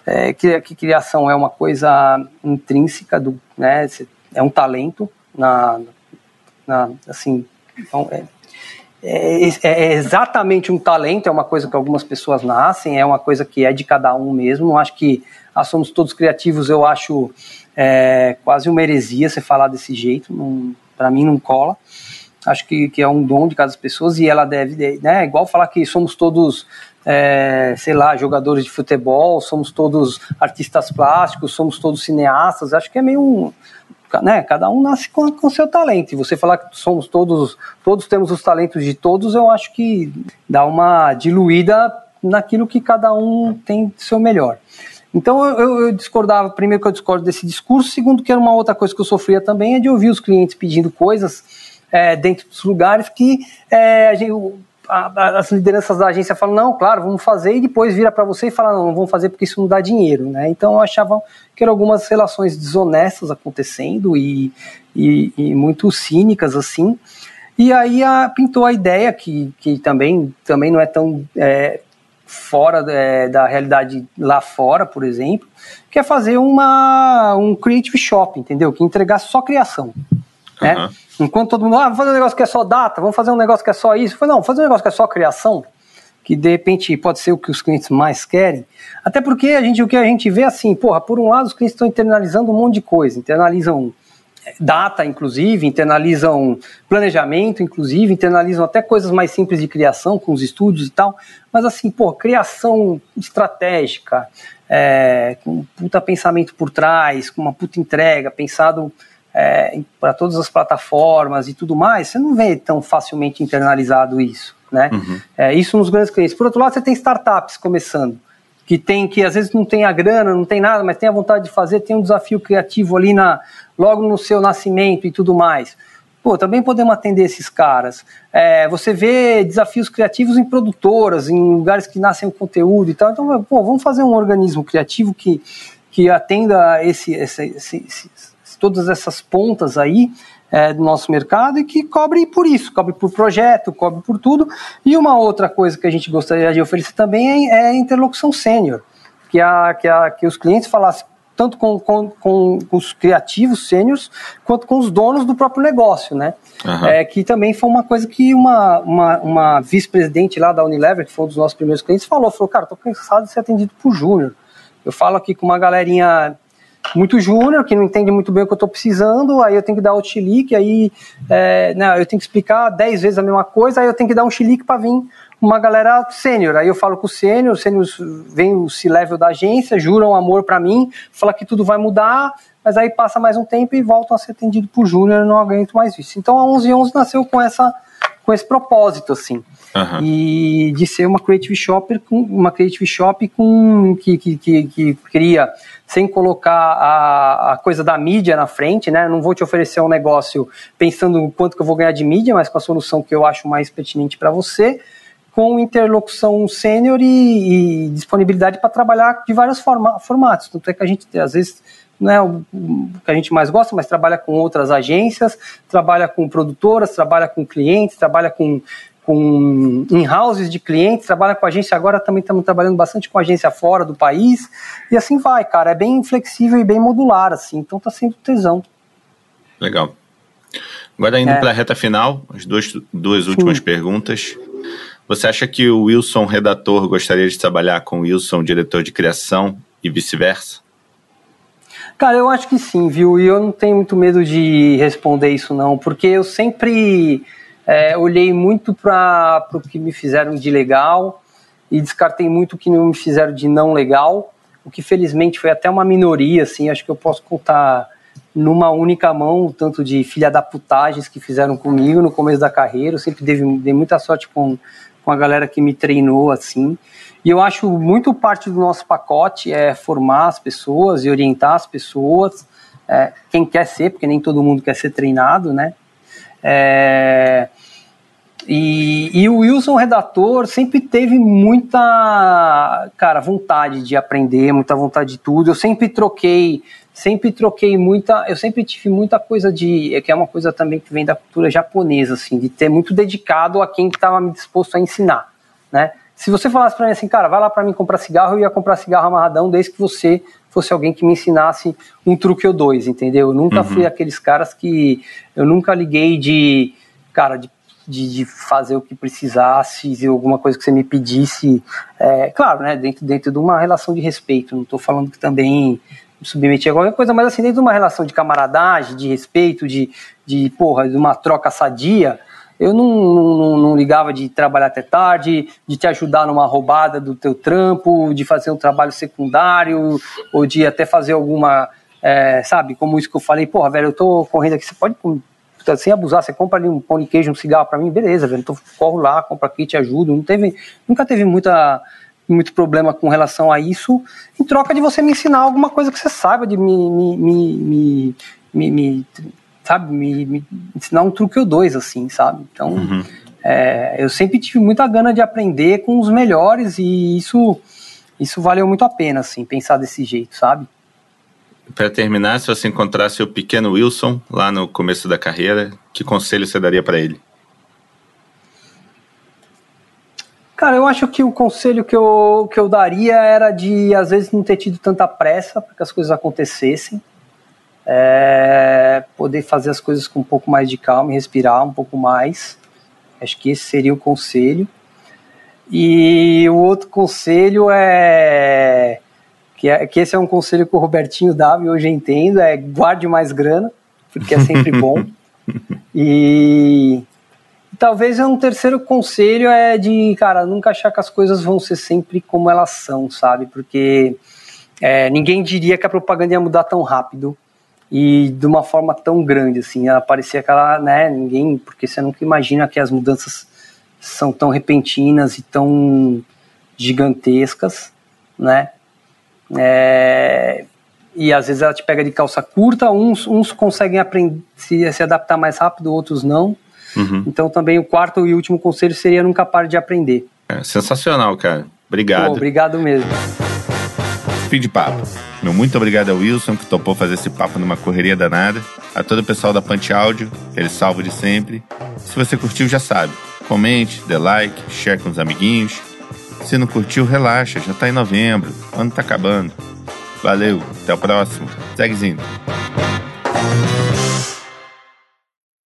é, que, que, criação é uma coisa intrínseca, do, né, é um talento, na, na assim, então, é, é, é, exatamente um talento, é uma coisa que algumas pessoas nascem, é uma coisa que é de cada um mesmo, não acho que somos todos criativos, eu acho é, quase uma heresia você falar desse jeito, para mim não cola, acho que, que é um dom de cada pessoa e ela deve, né, igual falar que somos todos, é, sei lá, jogadores de futebol, somos todos artistas plásticos, somos todos cineastas, acho que é meio um, né, cada um nasce com, com seu talento, e você falar que somos todos, todos temos os talentos de todos, eu acho que dá uma diluída naquilo que cada um tem de seu melhor. Então eu, eu, discordava, primeiro que eu discordo desse discurso, segundo que era uma outra coisa que eu sofria também, é de ouvir os clientes pedindo coisas é, dentro dos lugares que é, gente, a, as lideranças da agência falam, não, claro, vamos fazer, e depois vira para você e fala, não, não vamos fazer porque isso não dá dinheiro, né? Então eu achava que eram algumas relações desonestas acontecendo e, e, e muito cínicas, assim, e aí a, pintou a ideia, que, que também, também não é tão é, fora é, da realidade lá fora, por exemplo, que é fazer uma, um creative shop, entendeu? Que entregar só criação. Né? Uhum. Enquanto todo mundo, ah, vamos fazer um negócio que é só data, vamos fazer um negócio que é só isso. Eu falei, não, fazer um negócio que é só criação, que de repente pode ser o que os clientes mais querem. Até porque a gente, o que a gente vê assim, porra, por um lado os clientes estão internalizando um monte de coisa, internalizam data, inclusive, internalizam planejamento, inclusive, internalizam até coisas mais simples de criação, com os estúdios e tal, mas assim, pô, criação estratégica, é, com um puta pensamento por trás, com uma puta entrega, pensado é, para todas as plataformas e tudo mais, você não vê tão facilmente internalizado isso, né? Uhum. É, isso nos grandes clientes. Por outro lado, você tem startups começando, que tem que às vezes não tem a grana, não tem nada, mas tem a vontade de fazer, tem um desafio criativo ali na logo no seu nascimento e tudo mais. Pô, também podemos atender esses caras. É, você vê desafios criativos em produtoras, em lugares que nascem o conteúdo e tal. Então, pô, vamos fazer um organismo criativo que, que atenda esse, esse, esse, esse todas essas pontas aí é, do nosso mercado e que cobre por isso, cobre por projeto, cobre por tudo. E uma outra coisa que a gente gostaria de oferecer também é, é a interlocução sênior, que, a, que, a, que os clientes falassem tanto com, com, com os criativos sêniores quanto com os donos do próprio negócio, né? Uhum. É, que também foi uma coisa que uma, uma, uma vice-presidente lá da Unilever, que foi um dos nossos primeiros clientes, falou, falou, cara, tô cansado de ser atendido por júnior. Eu falo aqui com uma galerinha muito júnior, que não entende muito bem o que eu estou precisando, aí eu tenho que dar o chilique, aí é, né, eu tenho que explicar dez vezes a mesma coisa, aí eu tenho que dar um chilique para vir uma galera sênior. Aí eu falo com o sênior, o sênior vem o C-level da agência, juram amor para mim, fala que tudo vai mudar, mas aí passa mais um tempo e voltam a ser atendido por júnior, não aguento mais isso. Então a 1111 nasceu com essa com esse propósito, assim. Uhum. E de ser uma creative shop com uma creative shop com que, que, que, que cria sem colocar a, a, coisa da mídia na frente, né? Não vou te oferecer um negócio pensando quanto que eu vou ganhar de mídia, mas com a solução que eu acho mais pertinente para você, com interlocução sênior e, e, disponibilidade para trabalhar de vários forma, formatos. Tanto é que a gente, às vezes, não é o que a gente mais gosta, mas trabalha com outras agências, trabalha com produtoras, trabalha com clientes, trabalha com com in-houses de clientes, trabalha com agência agora, também estamos trabalhando bastante com agência fora do país, e assim vai, cara, é bem flexível e bem modular, assim, então tá sendo tesão. Legal. Agora indo é. para a reta final, as duas, duas últimas Sim. perguntas. Você acha que o Wilson, redator, gostaria de trabalhar com o Wilson, diretor de criação, e vice-versa? Cara, eu acho que sim, viu? E eu não tenho muito medo de responder isso, não, porque eu sempre é, olhei muito para o que me fizeram de legal e descartei muito o que não me fizeram de não legal, o que felizmente foi até uma minoria, assim, acho que eu posso contar numa única mão o tanto de filha da putagens que fizeram comigo no começo da carreira, eu sempre dei, dei muita sorte com, com a galera que me treinou, assim, e eu acho muito parte do nosso pacote é formar as pessoas e orientar as pessoas, é, quem quer ser, porque nem todo mundo quer ser treinado, né, é, e, e, o Wilson, redator, sempre teve muita, cara, vontade de aprender, muita vontade de tudo. Eu sempre troquei, sempre troquei muita, eu sempre tive muita coisa de, é que é uma coisa também que vem da cultura japonesa, assim, de ter muito dedicado a quem estava me disposto a ensinar, né? Se você falasse para mim assim, cara, vai lá para mim comprar cigarro, eu ia comprar cigarro amarradão desde que você fosse alguém que me ensinasse um truque ou dois, entendeu? Eu nunca uhum. fui aqueles caras que eu nunca liguei de, cara, de de, de, fazer o que precisasse, e alguma coisa que você me pedisse, é, claro, né, dentro, dentro de uma relação de respeito, não estou falando que também me submeter a qualquer coisa, mas assim, dentro de uma relação de camaradagem, de respeito, de, de porra, de uma troca sadia, eu não, não, não, ligava de trabalhar até tarde, de te ajudar numa roubada do teu trampo, de fazer um trabalho secundário, ou de até fazer alguma, é, sabe, como isso que eu falei, porra, velho, eu tô correndo aqui, você pode sem abusar, você compra ali um pão de queijo, um cigarro para mim, beleza, velho, então corro lá, compra aqui, te ajudo, não teve, nunca teve muita muito problema com relação a isso, em troca de você me ensinar alguma coisa que você saiba, de me, me, me, me, me sabe, me, me, ensinar um truque ou dois, assim, sabe? Então, uhum. é, eu sempre tive muita gana de aprender com os melhores e isso, isso valeu muito a pena, assim, pensar desse jeito, sabe? Para terminar, se você encontrasse o pequeno Wilson lá no começo da carreira, que conselho você daria para ele? Cara, eu acho que o conselho que eu, que eu daria era de, às vezes, não ter tido tanta pressa para que as coisas acontecessem. É, poder fazer as coisas com um pouco mais de calma e respirar um pouco mais. Acho que esse seria o conselho. E o outro conselho é que, é, que esse é um conselho que o Robertinho dava e hoje eu entendo, é guarde mais grana, porque é sempre bom. e talvez um terceiro conselho é de, cara, nunca achar que as coisas vão ser sempre como elas são, sabe? Porque é, ninguém diria que a propaganda ia mudar tão rápido e de uma forma tão grande, assim, ela parecia aquela, né, ninguém, porque você nunca imagina que as mudanças são tão repentinas e tão gigantescas, né? É, e às vezes ela te pega de calça curta, uns, uns conseguem aprender, se, se adaptar mais rápido, outros não. Uhum. Então também o quarto e último conselho seria nunca pare de aprender. É, sensacional, cara. Obrigado. Pô, obrigado mesmo. Fim de papo. Meu muito obrigado ao Wilson, que topou fazer esse papo numa correria danada. A todo o pessoal da Punch Áudio, aquele salvo de sempre. Se você curtiu, já sabe. Comente, dê like, share com os amiguinhos. Se não curtiu, relaxa, já tá em novembro, o ano tá acabando. Valeu, até o próximo. Segue